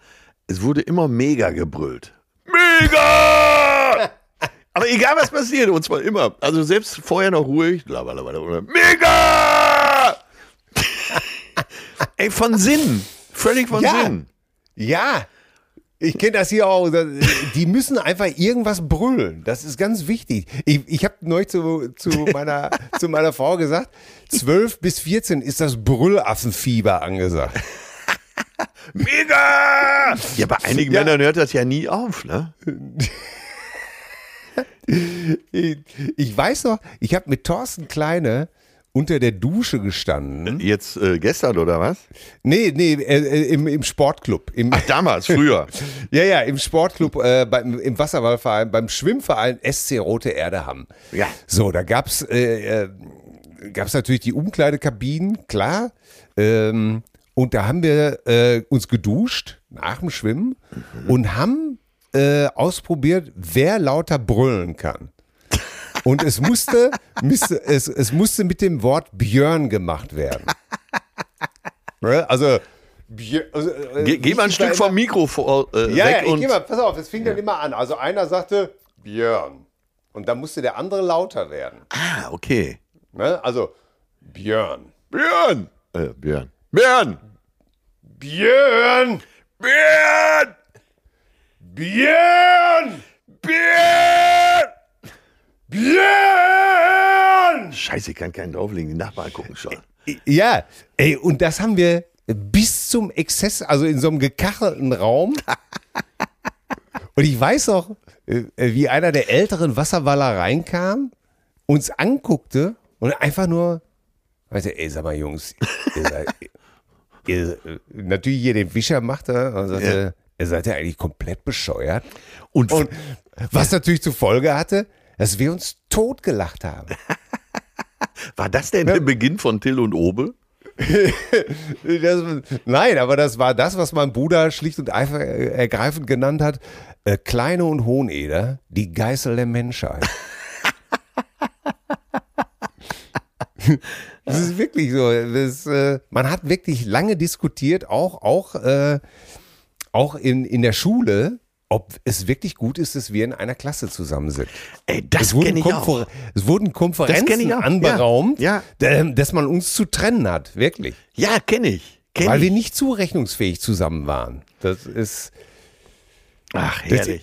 es wurde immer mega gebrüllt. Mega! Aber egal was passiert, und zwar immer. Also selbst vorher noch ruhig. Blablabla, Mega! Ey, von Sinn. Völlig von Ja. Sinn. Ja, ich kenne das hier auch. Die müssen einfach irgendwas brüllen. Das ist ganz wichtig. Ich, ich habe neulich zu, zu, meiner, zu meiner Frau gesagt, 12 bis 14 ist das Brüllaffenfieber angesagt. Mega! Ja, bei einigen Ja. Männern hört das ja nie auf, ne? Ich, ich weiß noch, ich habe mit Thorsten Kleine unter der Dusche gestanden. Jetzt äh, gestern oder was? Nee, nee, äh, äh, im, im Sportclub. Im, Ach, damals, früher. ja, ja, im Sportclub, äh, beim, im Wasserballverein, beim Schwimmverein SC Rote Erde Hamm. Ja. So, da gab's äh, äh, gab's natürlich die Umkleidekabinen, klar. Ähm, und da haben wir äh, uns geduscht nach dem Schwimmen und haben äh, ausprobiert, wer lauter brüllen kann. Und es musste, müsste, es, es musste mit dem Wort Björn gemacht werden. Ne? Also, Björn, also äh, Ge geh mal ein Stück vom Mikro vor, äh, Ja, weg ja, ich und geh mal, pass auf, es fing dann immer an. Also einer sagte Björn. Und dann musste der andere lauter werden. Ah, okay. Ne? Also Björn. Björn! Äh, Björn. Björn! Björn! Björn! Björn! Björn! Björn! Scheiße, ich kann keinen drauflegen, die Nachbarn gucken schon. Ja, ey, und das haben wir bis zum Exzess, also in so einem gekachelten Raum. Und ich weiß auch, äh, wie einer der älteren Wasserwaller reinkam, uns anguckte und einfach nur, weißt du, ey, sag mal, Jungs, ihr seid, ihr, äh, natürlich hier den Wischer macht er und sagte, ihr seid ja eigentlich komplett bescheuert. Und, Und was natürlich zur Folge hatte, dass wir uns totgelacht haben. war das denn der Beginn von Till und Obe? Das, nein, aber das war das, was mein Bruder schlicht und einfach äh, ergreifend genannt hat. Äh, Kleine und Hoheneder, die Geißel der Menschheit. das ist wirklich so. Das, äh, man hat wirklich lange diskutiert, auch, auch, äh, auch in, in der Schule, ob es wirklich gut ist, dass wir in einer Klasse zusammen sind. Ey, das kenne ich auch. es wurden Konferenzen auch. anberaumt, Ja, ähm, dass man uns zu trennen hat, wirklich. Ja, kenne ich. Kenn Weil ich. wir nicht zurechnungsfähig zusammen waren. Das ist. Ach, Das- herrlich.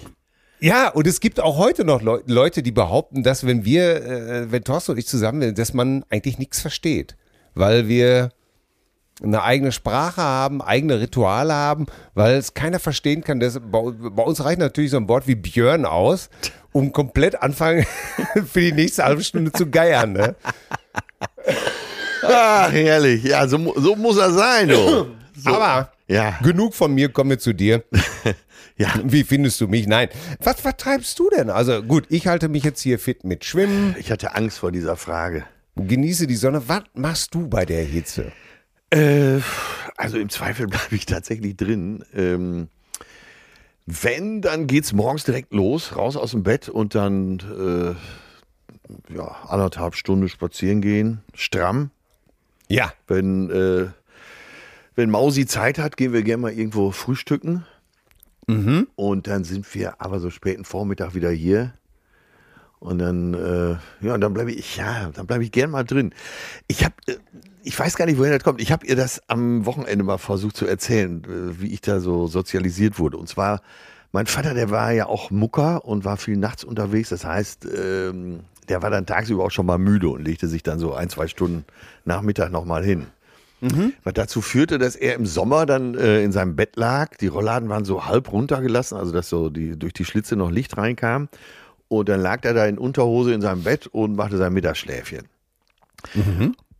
Ja, und es gibt auch heute noch Leu Leute, die behaupten, dass wenn wir, äh, wenn Thorsten und ich zusammen sind, dass man eigentlich nichts versteht. Weil wir eine eigene Sprache haben, eigene Rituale haben, weil es keiner verstehen kann. Das, bei, bei uns reicht natürlich so ein Wort wie Björn aus, um komplett anfangen für die nächste halbe Stunde zu geiern. Ne? Ach, herrlich. Ja, so, so muss er sein, du. So. Aber Ja. genug von mir, kommen wir zu dir. Ja. Wie findest du mich? Nein. Was, was treibst du denn? Also gut, ich halte mich jetzt hier fit mit Schwimmen, Ich hatte Angst vor dieser Frage. genieße die Sonne. Was machst du bei der Hitze? Äh, also im Zweifel bleibe ich tatsächlich drin. Ähm, wenn, dann geht's morgens direkt los, raus aus dem Bett und dann äh, ja, anderthalb Stunden spazieren gehen, stramm. Ja. Wenn, äh, wenn Mausi Zeit hat, gehen wir gerne mal irgendwo frühstücken. Und dann sind wir aber so späten Vormittag wieder hier. Und dann, äh, ja, und dann bleibe ich, ja, dann bleibe ich gern mal drin. Ich habe, äh, ich weiß gar nicht, woher das kommt. Ich habe ihr das am Wochenende mal versucht zu erzählen, äh, wie ich da so sozialisiert wurde. Und zwar, mein Vater, der war ja auch Mucker und war viel nachts unterwegs. Das heißt, ähm, der war dann tagsüber auch schon mal müde und legte sich dann so ein, zwei Stunden Nachmittag nochmal hin. Was dazu führte, dass er im Sommer dann äh, in seinem Bett lag. Die Rollladen waren so halb runtergelassen, also dass so die, durch die Schlitze noch Licht reinkam. Und dann lag er da in Unterhose in seinem Bett und machte sein Mittagsschläfchen.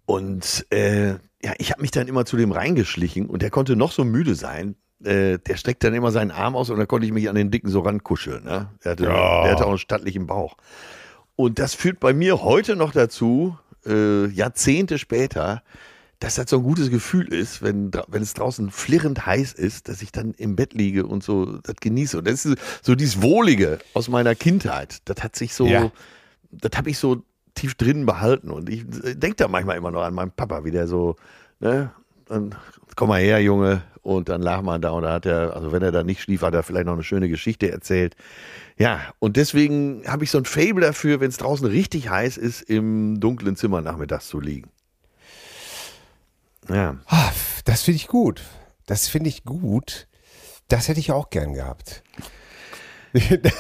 Und äh, ja, ich habe mich dann immer zu dem reingeschlichen und der konnte noch so müde sein. Äh, der streckt dann immer seinen Arm aus und dann konnte ich mich an den Dicken so rankuscheln. Ne? Der, hatte, Ja. der hatte auch einen stattlichen Bauch. Und das führt bei mir heute noch dazu, äh, Jahrzehnte später, dass das so ein gutes Gefühl ist, wenn, wenn es draußen flirrend heiß ist, dass ich dann im Bett liege und so das genieße. Und das ist so dieses Wohlige aus meiner Kindheit. Das hat sich so, Ja. das habe ich so tief drin behalten. Und ich denke da manchmal immer noch an meinen Papa, wie der so, ne, dann komm mal her, Junge. Und dann lag man da und da hat er, also wenn er da nicht schlief, hat er vielleicht noch eine schöne Geschichte erzählt. Ja, und deswegen habe ich so ein Fable dafür, wenn es draußen richtig heiß ist, im dunklen Zimmer nachmittags zu liegen. Ja. Ah, Das finde ich gut. Das finde ich gut. Das hätte ich auch gern gehabt.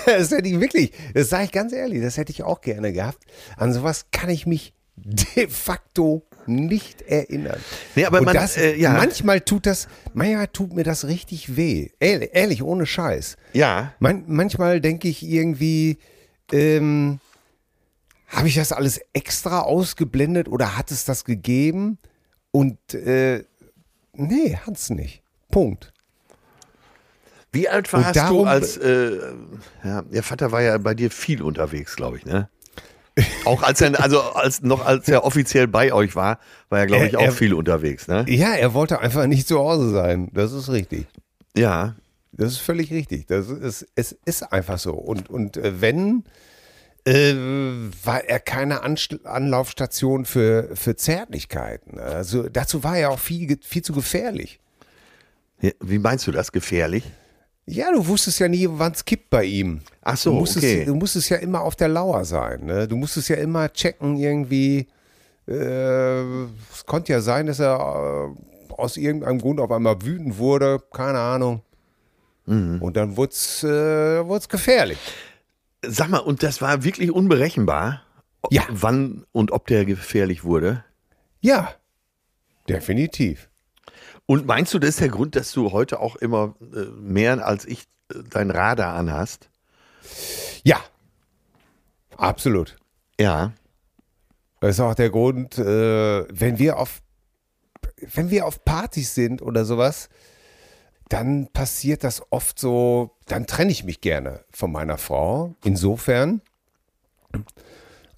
Das hätte ich wirklich, das sage ich ganz ehrlich, das hätte ich auch gerne gehabt. An sowas kann ich mich de facto nicht erinnern. Nee, aber man, das, äh, ja. manchmal tut das, manchmal tut mir das richtig weh. Ehrlich, ehrlich ohne Scheiß. Ja. Man, manchmal denke ich irgendwie, ähm, habe ich das alles extra ausgeblendet oder hat es das gegeben? Und äh, nee, hat's nicht. Punkt. Wie alt warst darum- du als, äh, ja, ihr Vater war ja bei dir viel unterwegs, glaube ich, ne? Auch als er, also als noch als er offiziell bei euch war, war er, glaube ich, auch er- viel unterwegs, ne? Ja, er wollte einfach nicht zu Hause sein. Das ist richtig. Ja. Das ist völlig richtig. Das ist, es ist einfach so. Und, und äh, wenn, äh, war er keine Anst Anlaufstation für, für Zärtlichkeiten. Also dazu war er auch viel, viel zu gefährlich. Wie meinst du das? Gefährlich? Ja, du wusstest ja nie, wann es kippt bei ihm. Ach so, du musstest, okay. Du musstest ja immer auf der Lauer sein. Ne? Du musstest ja immer checken irgendwie. Äh, es konnte ja sein, dass er äh, aus irgendeinem Grund auf einmal wütend wurde. Keine Ahnung. Mhm. Und dann wurde es äh, gefährlich. Sag mal, und das war wirklich unberechenbar? Ja. Wann und ob der gefährlich wurde? Ja, definitiv. Und meinst du, das ist der Grund, dass du heute auch immer äh, mehr als ich äh, dein Radar anhast? Ja, absolut. Ja. Das ist auch der Grund, äh, wenn wir auf wenn wir auf Partys sind oder sowas, dann passiert das oft so, dann trenne ich mich gerne von meiner Frau. Insofern,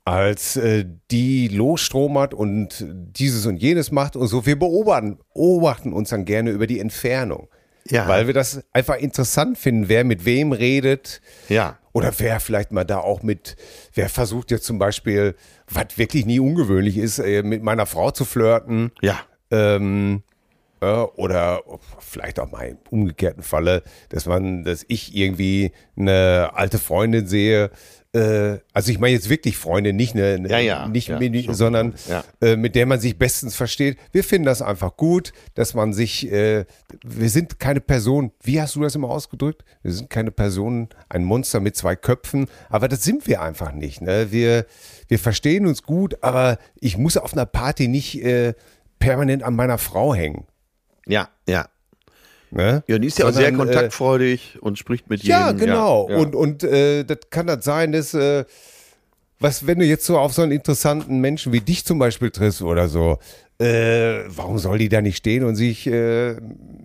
als äh, die losstromert und dieses und jenes macht und so, wir beobachten, beobachten uns dann gerne über die Entfernung. Ja. Weil wir das einfach interessant finden, wer mit wem redet. Ja. Oder wer vielleicht mal da auch mit, wer versucht jetzt zum Beispiel, was wirklich nie ungewöhnlich ist, äh, mit meiner Frau zu flirten. Ja. Ähm, äh, oder vielleicht auch mal im umgekehrten Falle, dass man, dass ich irgendwie eine alte Freundin sehe. Äh, also ich meine jetzt wirklich Freunde, nicht eine, eine Ja, ja, nicht ja, schon sondern äh, mit der man sich bestens versteht. Wir finden das einfach gut, dass man sich, äh, wir sind keine Person, wie hast du das immer ausgedrückt? Wir sind keine Person, ein Monster mit zwei Köpfen, aber das sind wir einfach nicht. Ne? Wir, wir verstehen uns gut, aber ich muss auf einer Party nicht äh, permanent an meiner Frau hängen. Ja. Ja. Ne? Ja, die ist ja auch sehr kontaktfreudig und spricht mit Äh, ja, jedem. genau. Ja. Und, und äh, das kann das sein, dass, äh, was, wenn du jetzt so auf so einen interessanten Menschen wie dich zum Beispiel triffst oder so, äh, warum soll die da nicht stehen und sich äh,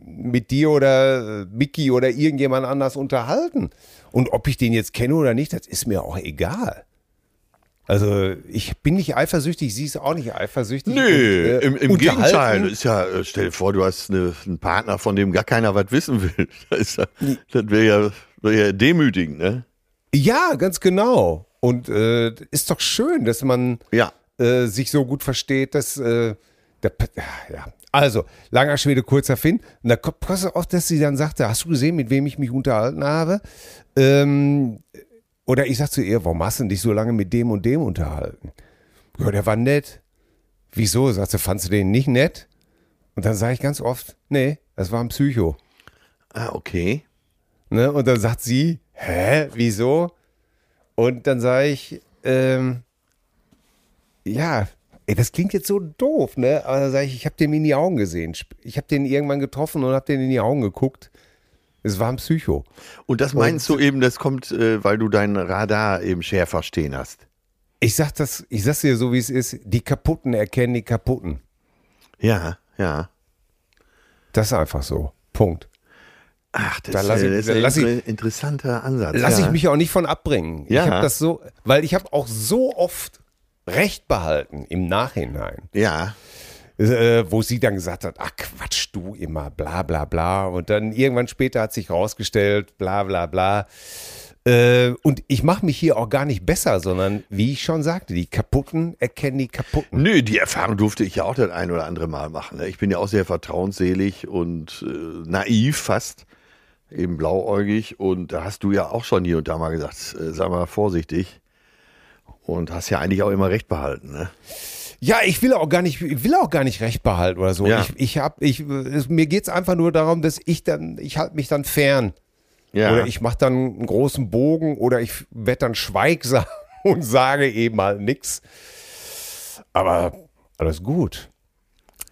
mit dir oder äh, Mickey oder irgendjemand anders unterhalten? Und ob ich den jetzt kenne oder nicht, das ist mir auch egal. Also ich bin nicht eifersüchtig, sie ist auch nicht eifersüchtig. Nö, Und, äh, im, im Gegenteil. Ist ja, äh, stell dir vor, du hast eine, einen Partner, von dem gar keiner was wissen will. Das, ja- das wäre ja, wär ja demütigend, ne? Ja, ganz genau. Und äh, ist doch schön, dass man Ja. äh, sich so gut versteht, dass äh, der, ja. Also, langer Schwede, kurzer Finn. Und da kommt pass auf, dass sie dann sagte, hast du gesehen, mit wem ich mich unterhalten habe? Ähm, oder ich sag zu ihr, warum hast du dich so lange mit dem und dem unterhalten? Ja, der war nett. Wieso? Sagt sie, fandst du den nicht nett? Und dann sage ich ganz oft, nee, das war ein Psycho. Ah, okay. Ne? Und dann sagt sie, hä, wieso? Und dann sage ich, ähm, ja, ey, das klingt jetzt so doof, ne? Aber dann sage ich, ich habe dem in die Augen gesehen. Ich habe den irgendwann getroffen und habe den in die Augen geguckt. Es war ein Psycho. Und das meinst du eben, das kommt, äh, weil du dein Radar eben schärfer stehen hast. Ich sag das, ich sag's dir so, wie es ist. Die Kaputten erkennen die Kaputten. Ja, ja. Das ist einfach so. Punkt. Ach, das Da lass ist, ich- das da ist lass ein ich- inter- interessanter Ansatz. Lass ja. ich mich auch nicht von abbringen. Ja. Ich habe das so, weil ich habe auch so oft Recht behalten im Nachhinein. Ja, äh, wo sie dann gesagt hat, ach Quatsch, du immer, bla bla bla. Und dann irgendwann später hat sich rausgestellt, bla bla bla. Äh, und ich mache mich hier auch gar nicht besser, sondern wie ich schon sagte, die Kaputten erkennen die Kaputten. Nö, die Erfahrung durfte ich ja auch das ein oder andere Mal machen. ne? Ich bin ja auch sehr vertrauensselig und äh, naiv fast, eben blauäugig. Und da hast du ja auch schon hier und da mal gesagt, äh, sei mal vorsichtig. Und hast ja eigentlich auch immer recht behalten. Ne? Ja, ich will auch gar nicht, ich will auch gar nicht recht behalten oder so. Ja. Ich, ich hab, ich, es, mir geht's einfach nur darum, dass ich dann, ich halte mich dann fern. Ja, Oder ich mache dann einen großen Bogen oder ich werde dann schweigsam und sage eben mal nix. Aber alles gut.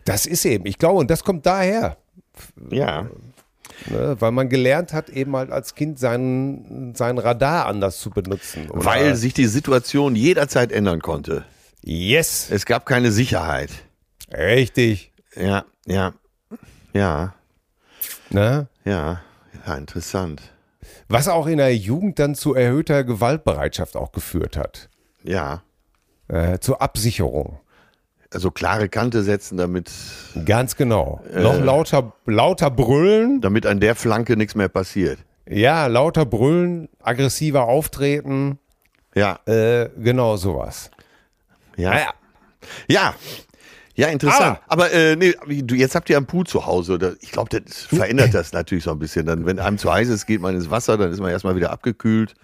Das ist eben, ich glaube, und das kommt daher. ja. Ne? Weil man gelernt hat, eben halt als Kind seinen, seinen Radar anders zu benutzen. Oder? Weil sich die Situation jederzeit ändern konnte. Yes. Es gab keine Sicherheit. Richtig. Ja, ja, ja, Ne? ja, ja, interessant. Was auch in der Jugend dann zu erhöhter Gewaltbereitschaft auch geführt hat. Ja, Äh, zur Absicherung. also klare Kante setzen, damit, Ganz genau. Äh. Noch lauter, lauter brüllen. damit an der Flanke nichts mehr passiert. Ja, lauter brüllen, aggressiver auftreten. Ja, Äh, genau sowas. Ja. Naja. Ja. Ja, interessant. Aber, äh, nee, wie, du, jetzt habt ihr einen Pool zu Hause. Da- Ich glaube, das verändert das natürlich so ein bisschen. Dann, wenn einem zu heiß ist, geht man ins Wasser, dann ist man erstmal wieder abgekühlt.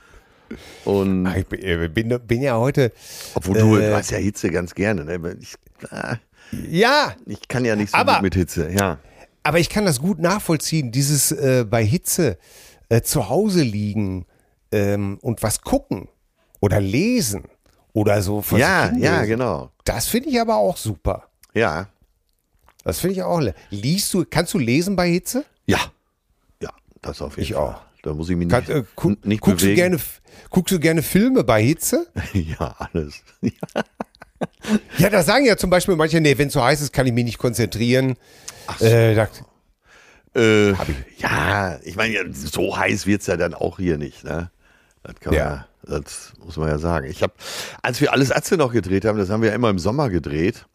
Und Ich bin, äh, bin, bin ja heute. obwohl du, Äh. hast ja Hitze ganz gerne. Ne? Ich, ah, Ja, ich kann ja nicht so Aber- gut mit Hitze. Ja. aber ich kann das gut nachvollziehen. Dieses äh, bei Hitze äh, zu Hause liegen ähm, und was gucken oder lesen oder so. Ja, ja, genau. Das finde ich aber auch super. Ja. Das finde ich auch. Liest du, kannst du lesen bei Hitze? Ja. Ja, das auf jeden Ich Fall. auch. Da muss ich mich Kann, nicht, äh, guck, nicht guckst, du bewegen. gerne, guckst du gerne Filme bei Hitze? ja, alles. Ja, da sagen ja zum Beispiel manche, nee, wenn es so heiß ist, kann ich mich nicht konzentrieren. Äh, da, Äh, ja, ich meine, so heiß wird's ja dann auch hier nicht. Ne? Das kann man Ja. ja. Das muss man ja sagen. Ich habe, als wir alles Atze noch gedreht haben, das haben wir ja immer im Sommer gedreht.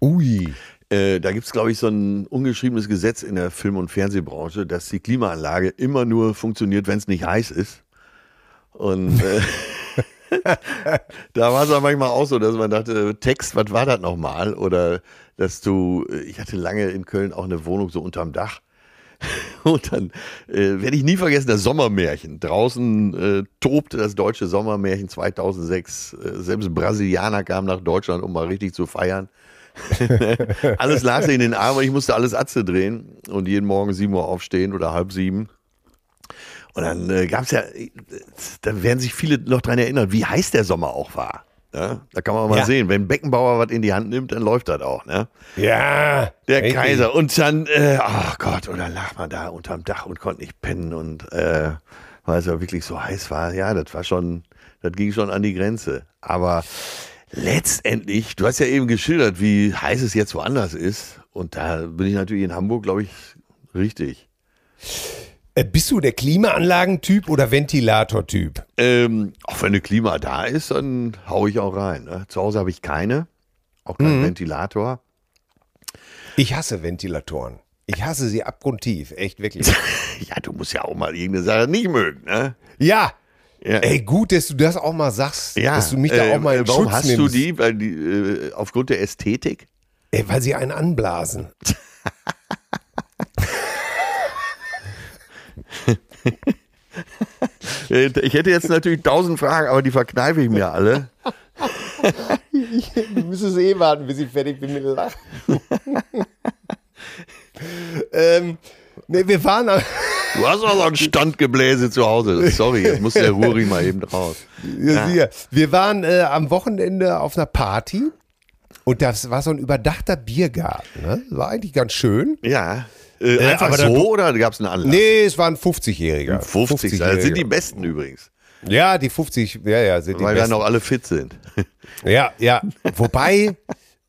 ui. Äh, da gibt's glaube ich, so ein ungeschriebenes Gesetz in der Film- und Fernsehbranche, dass die Klimaanlage immer nur funktioniert, wenn es nicht heiß ist. Und äh, da war es auch manchmal auch so, dass man dachte, Text, was war das nochmal? Oder dass du, äh, ich hatte lange in Köln auch eine Wohnung so unterm Dach. Und dann äh, werde ich nie vergessen, das Sommermärchen. Draußen äh, tobte das deutsche Sommermärchen 2006. Äh, selbst Brasilianer kamen nach Deutschland, um mal richtig zu feiern. alles lag sich in den Armen und ich musste alles Atze drehen und jeden Morgen sieben Uhr aufstehen oder halb sieben. Und dann äh, gab es ja, äh, da werden sich viele noch dran erinnern, wie heiß der Sommer auch war. Ja? Da kann man mal Ja. sehen, wenn Beckenbauer was in die Hand nimmt, dann läuft das auch. Ne? Ja. Der richtig. Kaiser. Und dann, äh, ach Gott, und dann lag man da unterm Dach und konnte nicht pennen und äh, weil es ja wirklich so heiß war. Ja, das war schon, das ging schon an die Grenze. Aber letztendlich, du hast ja eben geschildert, wie heiß es jetzt woanders ist. Und da bin ich natürlich in Hamburg, glaube ich, richtig. Äh, bist du der Klimaanlagentyp oder Ventilatortyp? Ähm, auch wenn eine Klima da ist, dann hau ich auch rein. Ne? Zu Hause habe ich keine, auch keinen Ventilator. Ich hasse Ventilatoren. Ich hasse sie abgrundtief, echt wirklich. Ja, du musst ja auch mal irgendeine Sache nicht mögen. Ne? ja. Ja. Ey, gut, dass du das auch mal sagst, Ja, dass du mich da äh, auch mal in warum Schutz hast nimmst. du die? Weil die äh, aufgrund der Ästhetik? Ey, weil sie einen anblasen. Ich hätte jetzt natürlich tausend Fragen, aber die verkneife ich mir alle. Du müsstest eh warten, bis ich fertig bin mit Lachen. ähm, ne, wir am- Du hast auch so ein Standgebläse zu Hause. Sorry, jetzt muss der Ruri mal eben raus. Ja. Wir waren äh, am Wochenende auf einer Party und das war so ein überdachter Biergarten. Ne? War eigentlich ganz schön. Ja. Äh, einfach aber so oder gab es einen Anlass? Nee, es war ein 50-Jähriger. 50, das sind die besten übrigens, Ja, die 50, ja, ja, sind die weil dann noch alle fit sind. Ja, ja. Wobei,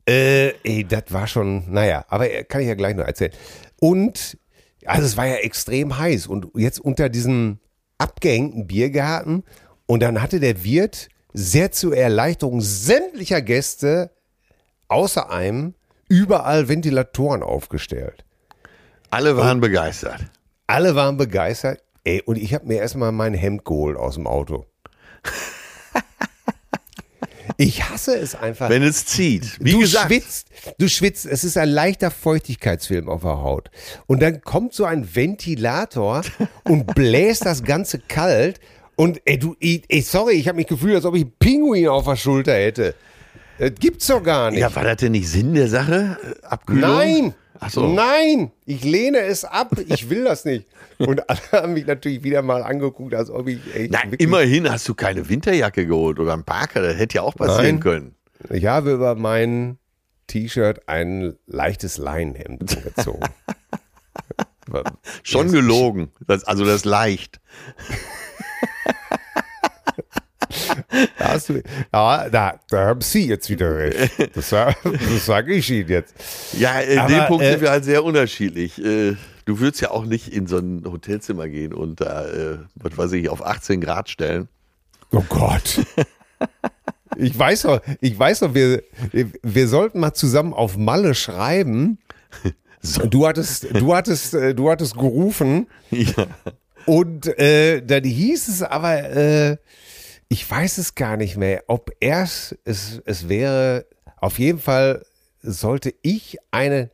äh, ey, das war schon, naja, aber äh, kann ich ja gleich noch erzählen. Und, also es war ja extrem heiß und jetzt unter diesem abgehängten Biergarten und dann hatte der Wirt sehr zur Erleichterung sämtlicher Gäste außer einem überall Ventilatoren aufgestellt. Alle waren begeistert. Alle waren begeistert. Ey, und ich habe mir erstmal mein Hemd geholt aus dem Auto. Ich hasse es einfach. Wenn es zieht. Wie du gesagt, schwitzt, du schwitzt. Es ist ein leichter Feuchtigkeitsfilm auf der Haut. Und dann kommt so ein Ventilator und bläst das Ganze kalt. Und ey, du, ey, sorry, ich habe mich gefühlt, als ob ich einen Pinguin auf der Schulter hätte. Das gibt's doch gar nicht. ja, war das denn nicht Sinn der Sache? Äh, Abkühlung? Nein! Ach so. Nein! Ich lehne es ab. Ich will das nicht. Und alle haben mich natürlich wieder mal angeguckt, als ob ich echt Nein, immerhin hast du keine Winterjacke geholt oder einen Parker. Das hätte ja auch passieren Nein. können. Ich habe über mein T-Shirt ein leichtes Leinenhemd gezogen. Schon gelogen. Das, also das leicht. Da hast du, ja, da, da haben Sie jetzt wieder recht. Das, das sage ich Ihnen jetzt. Ja, in Aber, dem Punkt äh, sind wir halt sehr unterschiedlich. Äh, Du würdest ja auch nicht in so ein Hotelzimmer gehen und da, äh, was weiß ich, auf 18 Grad stellen. Oh Gott. Ich weiß doch, ich weiß doch, wir, wir sollten mal zusammen auf Malle schreiben. Du hattest, du hattest, äh, du hattest gerufen Ja. und äh, dann hieß es aber, äh, ich weiß es gar nicht mehr, ob erst es, es wäre, auf jeden Fall sollte ich eine,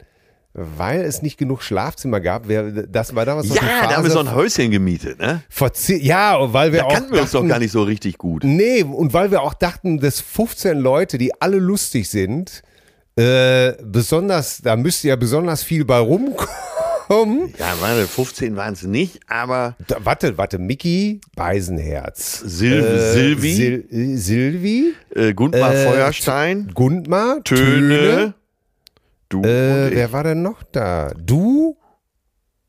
weil es nicht genug Schlafzimmer gab, wäre, das war damals noch die Ja, da haben wir so ein Häuschen gemietet, ne? vor zehn, ja, und weil wir Da auch kannten wir uns doch dachten- gar nicht so richtig gut. Nee, und weil wir auch dachten, dass 15 Leute, die alle lustig sind, äh, besonders, da müsste ja besonders viel bei rumkommen. Ja, meine 15 waren es nicht, aber Da, warte, warte, Mickey Beisenherz. Sil Silvi, Sil äh, Silvi, äh, Gundmar äh, Feuerstein, Gundmar, Töne, du Äh, und, ich. wer war denn noch da? Du,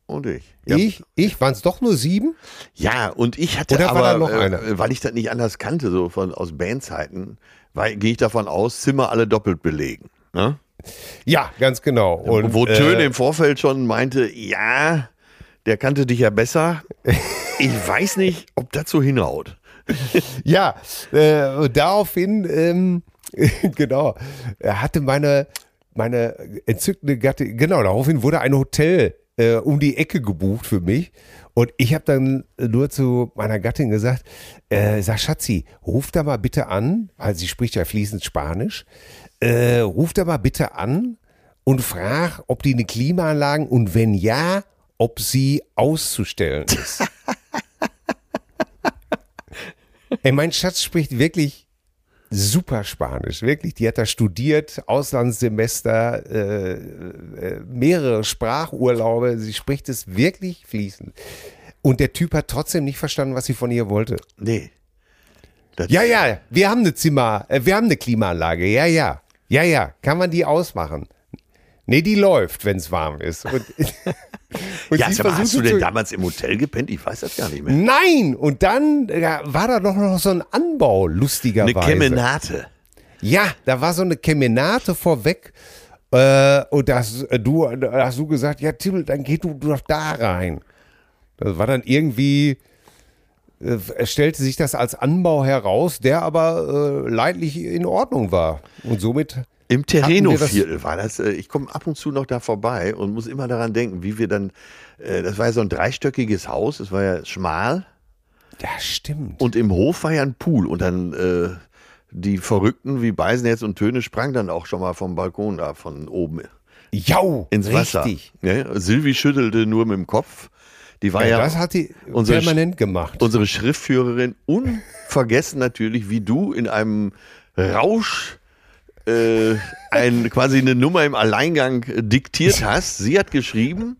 und ich. Ja, ich, ich, waren es doch nur sieben? ja, und ich hatte Oder war aber, noch äh, einer? weil ich das nicht anders kannte, so von aus Bandzeiten, weil- gehe ich davon aus, Zimmer alle doppelt belegen. Ne? Ja, ganz genau. Und Wo äh, Töne im Vorfeld schon meinte, ja, der kannte dich ja besser. Ich weiß nicht, ob das so hinhaut. Ja, äh, daraufhin, ähm, genau, er hatte meine, meine entzückende Gattin, genau, daraufhin wurde ein Hotel äh, um die Ecke gebucht für mich. Und ich habe dann nur zu meiner Gattin gesagt, äh, sag Schatzi, ruf da mal bitte an, weil sie spricht ja fließend Spanisch, äh, ruf da mal bitte an und frag, ob die eine Klimaanlage und wenn ja, ob sie auszustellen ist. Ey, mein Schatz spricht wirklich super Spanisch, wirklich. Die hat da studiert, Auslandssemester, äh, äh, mehrere Sprachurlaube. Sie spricht es wirklich fließend. Und der Typ hat trotzdem nicht verstanden, was sie von ihr wollte. Nee. Das, Ja, ja, wir haben eine Zimmer, äh, wir haben eine Klimaanlage. Ja, ja. Ja, ja. Kann man die ausmachen? Nee, die läuft, wenn es warm ist. Und, und ja sag mal, hast du denn damals im Hotel gepennt? Ich weiß das gar nicht mehr. Nein! Und dann ja, war da doch noch so ein Anbau, lustigerweise. Eine Kemenate. Ja, da war so eine Kemenate vorweg. Äh, und das, äh, du, da hast du gesagt, ja, Tim, dann geh du doch da rein. Das war dann irgendwie, äh, stellte sich das als Anbau heraus, der aber äh, leidlich in Ordnung war. Und somit, Im Terreno-Viertel war das. äh, Ich komme ab und zu noch da vorbei und muss immer daran denken, wie wir dann, äh, das war ja so ein dreistöckiges Haus, es war ja schmal ja, stimmt. und im Hof war ja ein Pool und dann äh, die Verrückten wie Beisenherz und Töne sprangen dann auch schon mal vom Balkon da von oben Jau, ins Wasser. richtig. Ja, Silvi schüttelte nur mit dem Kopf. Die war ja, Ja, das hat die unsere permanent gemacht. unsere Schriftführerin unvergessen natürlich, wie du in einem Rausch äh, ein, quasi eine Nummer im Alleingang diktiert hast. Sie hat geschrieben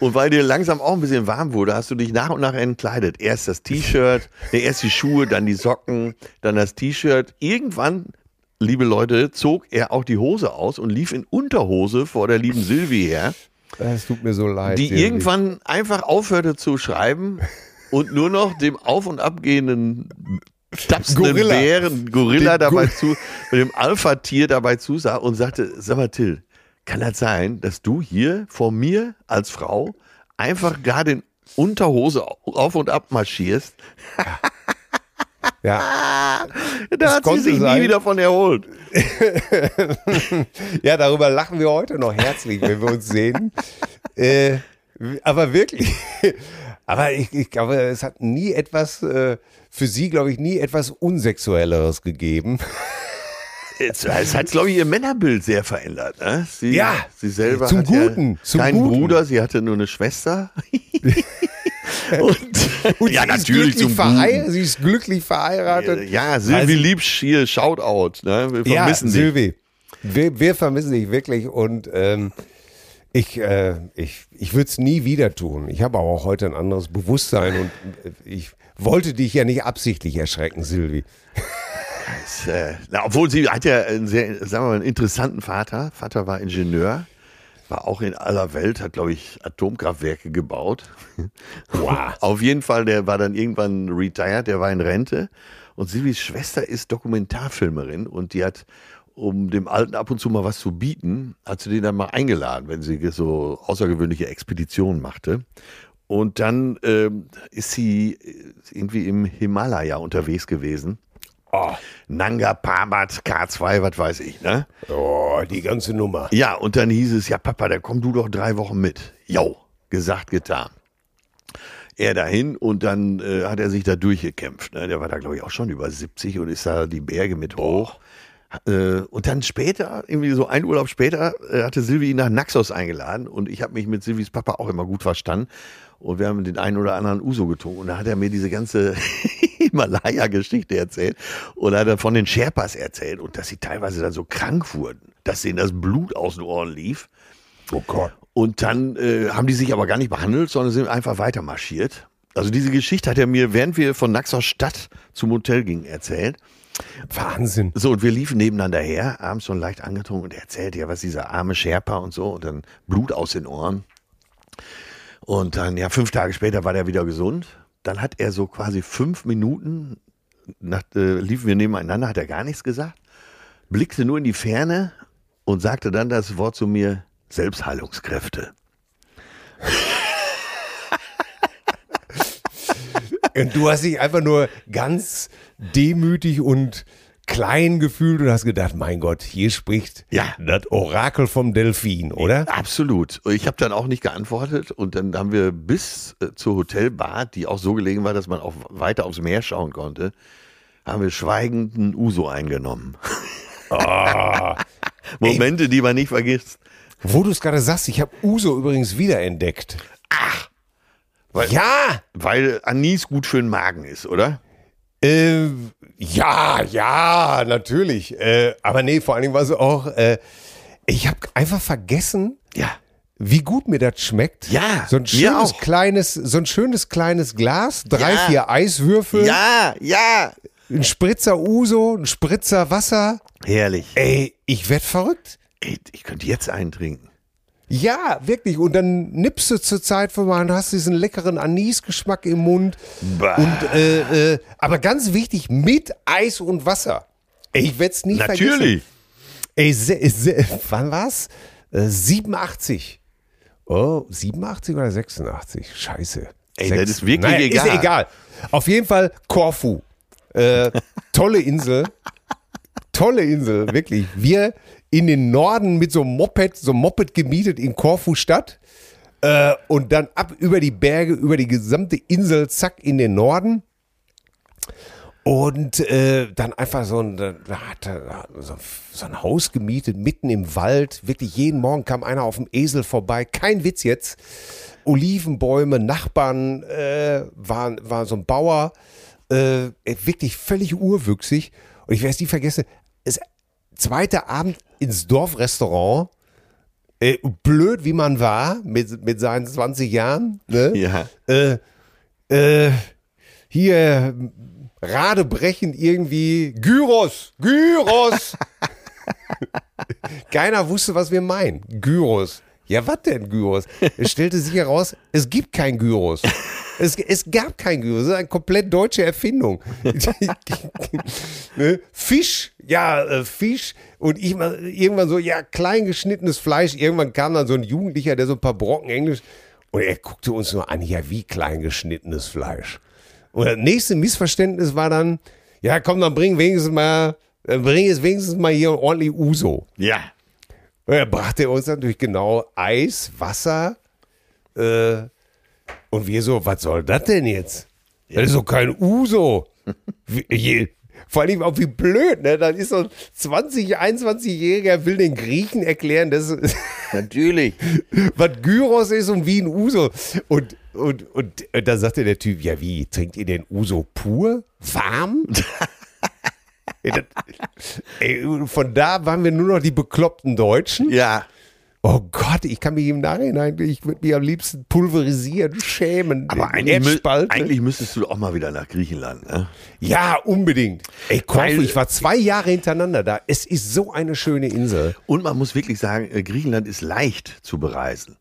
und weil dir langsam auch ein bisschen warm wurde, hast du dich nach und nach entkleidet. Erst das T-Shirt, nee, erst die Schuhe, dann die Socken, dann das T-Shirt. Irgendwann, liebe Leute, zog er auch die Hose aus und lief in Unterhose vor der lieben Silvi her Es tut mir so leid. die Silvi. irgendwann einfach aufhörte zu schreiben und nur noch dem auf- und abgehenden tapsenden Gorilla. Bären, Gorilla Den dabei zu, mit dem Alpha-Tier dabei zusah und sagte, sag mal Till, kann das sein, dass du hier vor mir als Frau einfach gerade in Unterhose auf und ab marschierst? Ja. Da hat sie sich sein. nie wieder von erholt. ja, darüber lachen wir heute noch herzlich, wenn wir uns sehen. äh, aber wirklich. Aber ich, ich glaube, es hat nie etwas, äh, für sie, glaube ich, nie etwas Unsexuelleres gegeben. Es, es hat, glaube ich, ihr Männerbild sehr verändert. Ne? Sie, Ja, sie selber zum hat Guten, ja zum keinen Guten. Bruder, sie hatte nur eine Schwester. und, Und ja, sie ist natürlich glücklich verheiratet. Sie ist glücklich verheiratet. Ja, Silvi Liebsch hier, Shoutout. Ne? Wir Ja, vermissen dich. Silvi, wir, wir vermissen dich wirklich und ähm, ich, äh, ich, ich würde es nie wieder tun. Ich habe aber auch heute ein anderes Bewusstsein und äh, ich wollte dich ja nicht absichtlich erschrecken, Silvi. Äh, na, obwohl sie hat ja einen sehr, sagen wir mal, einen interessanten Vater. Vater war Ingenieur. War auch in aller Welt, hat, glaube ich, Atomkraftwerke gebaut. Wow. Auf jeden Fall, der war dann irgendwann retired, der war in Rente. Und Silvis Schwester ist Dokumentarfilmerin und die hat, um dem Alten ab und zu mal was zu bieten, hat sie den dann mal eingeladen, wenn sie so außergewöhnliche Expeditionen machte. Und dann ähm, ist sie irgendwie im Himalaya unterwegs gewesen. Oh, Nanga Parbat K2, was weiß ich, ne? oh, die ganze Nummer. Ja, und dann hieß es, ja Papa, dann komm du doch drei Wochen mit. Jo, gesagt, getan. Er dahin und dann äh, hat er sich da durchgekämpft. Ne? Der war da, glaube ich, auch schon über 70 und ist da die Berge mit hoch. Äh, und dann später, irgendwie so ein Urlaub später, äh, hatte Silvi ihn nach Naxos eingeladen und ich habe mich mit Silvis Papa auch immer gut verstanden. Und wir haben den einen oder anderen Uso getrunken und da hat er mir diese ganze Himalaya-Geschichte erzählt und hat er von den Sherpas erzählt und dass sie teilweise dann so krank wurden, dass denen das Blut aus den Ohren lief. Oh Gott. Und dann äh, haben die sich aber gar nicht behandelt, sondern sind einfach weiter marschiert. Also diese Geschichte hat er mir, während wir von Naxos Stadt zum Hotel gingen, erzählt. Wahnsinn. So, und wir liefen nebeneinander her, abends schon leicht angetrunken und er erzählte ja, was dieser arme Sherpa und so und dann Blut aus den Ohren. Und dann, ja, fünf Tage später war der wieder gesund. Dann hat er so quasi fünf Minuten, nach, äh, liefen wir nebeneinander, hat er gar nichts gesagt, blickte nur in die Ferne und sagte dann das Wort zu mir, Selbstheilungskräfte. Und du hast dich einfach nur ganz demütig und klein gefühlt und hast gedacht, mein Gott, hier spricht Ja. das Orakel vom Delfin, oder? Absolut. Ich habe dann auch nicht geantwortet und dann haben wir bis äh, zur Hotelbar, die auch so gelegen war, dass man auch weiter aufs Meer schauen konnte, haben wir schweigend einen Uso eingenommen. Momente, die man nicht vergisst. Wo du es gerade sagst, ich habe Uso übrigens wiederentdeckt. Weil, Ja, weil Anis gut für den Magen ist, oder? Äh, ja, ja, natürlich. Äh, aber nee, vor allen Dingen war es auch, äh, ich habe einfach vergessen, Ja. wie gut mir das schmeckt. Ja, so ein schönes auch. kleines, so ein schönes kleines Glas, drei, Ja. vier Eiswürfel, Ja, ja. ein Spritzer Uso, ein Spritzer Wasser. Herrlich. Ey, ich werd verrückt. Ey, ich könnte jetzt einen trinken. Ja, wirklich. Und dann nippst du zur Zeit vorbei und hast diesen leckeren Anisgeschmack im Mund. Bah. Und, äh, äh, aber ganz wichtig, mit Eis und Wasser. Ich werde es nicht vergessen. Natürlich. Ey, se, se, wann war's? Äh, 87. Oh, 87 oder 86? Scheiße. Ey, das ist wirklich naja, egal. Ist egal. Auf jeden Fall Korfu. Äh, tolle Insel. Tolle Insel, wirklich. Wir in den Norden mit so einem Moped, so einem Moped gemietet in Korfu Stadt. Äh, und dann ab über die Berge, über die gesamte Insel, zack, in den Norden. Und äh, dann einfach so ein, so, so ein Haus gemietet, mitten im Wald. Wirklich jeden Morgen kam einer auf dem Esel vorbei. Kein Witz jetzt. Olivenbäume, Nachbarn, äh, war, war so ein Bauer. Äh, wirklich völlig urwüchsig. Und ich werde es nie vergessen. Es, zweiter Abend ins Dorfrestaurant. Äh, blöd, wie man war, mit, mit seinen 20 Jahren. Ne? Ja. äh, äh, hier radebrechend irgendwie Gyros, Gyros. Keiner wusste, was wir meinen. Gyros. Ja, was denn Gyros? Es stellte sich heraus, es gibt kein Gyros. Es, es gab kein Gyros. Das ist eine komplett deutsche Erfindung. ne? Fisch, ja, äh, Fisch. Und ich mal irgendwann so, ja, klein geschnittenes Fleisch. Irgendwann kam dann so ein Jugendlicher, der so ein paar Brocken Englisch. Und er guckte uns nur an, ja, wie klein geschnittenes Fleisch. Und das nächste Missverständnis war dann, ja, komm, dann bring wenigstens mal, äh, bring es wenigstens mal hier ordentlich Uso. Ja. Und er brachte uns natürlich genau Eis, Wasser, äh, und wir so, was soll das denn jetzt? Das ist doch kein Uso. Je, vor allem auch wie blöd, ne? Dann ist so ein 20, 21-Jähriger will den Griechen erklären, dass, Natürlich. was Gyros ist und wie ein Uso. Und, und, und, und da sagte der Typ, ja wie, trinkt ihr den Uso pur? Warm? Ey, das, ey, von da waren wir nur noch die bekloppten Deutschen. Ja. Oh Gott, ich kann mich im Nachhinein, ich würde mich am liebsten pulverisieren, schämen. Aber eigentlich, eigentlich müsstest du auch mal wieder nach Griechenland. Ne? Ja, unbedingt. Ey, Korfu, ich war zwei Jahre hintereinander da. Es ist so eine schöne Insel. Und man muss wirklich sagen, äh, Griechenland ist leicht zu bereisen.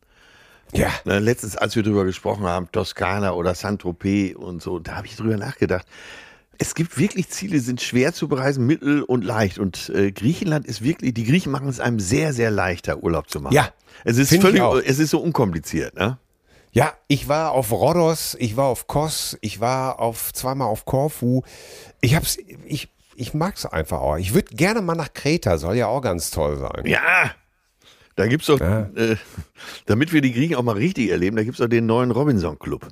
Ja. Ne, letztens, als wir drüber gesprochen haben, Toskana oder Saint-Tropez und so, da habe ich drüber nachgedacht. Es gibt wirklich Ziele, die sind schwer zu bereisen, mittel und leicht. Und äh, Griechenland ist wirklich, die Griechen machen es einem sehr, sehr leichter, Urlaub zu machen. Ja, Es ist völlig, es ist so unkompliziert, ne? Ja, ich war auf Rhodos, ich war auf Kos, ich war auf zweimal auf Korfu. Ich hab's, ich, ich mag's einfach auch. Ich würde gerne mal nach Kreta, soll ja auch ganz toll sein. Ja! Da gibt's doch, Ja. äh, damit wir die Griechen auch mal richtig erleben, da gibt's doch den neuen Robinson Club.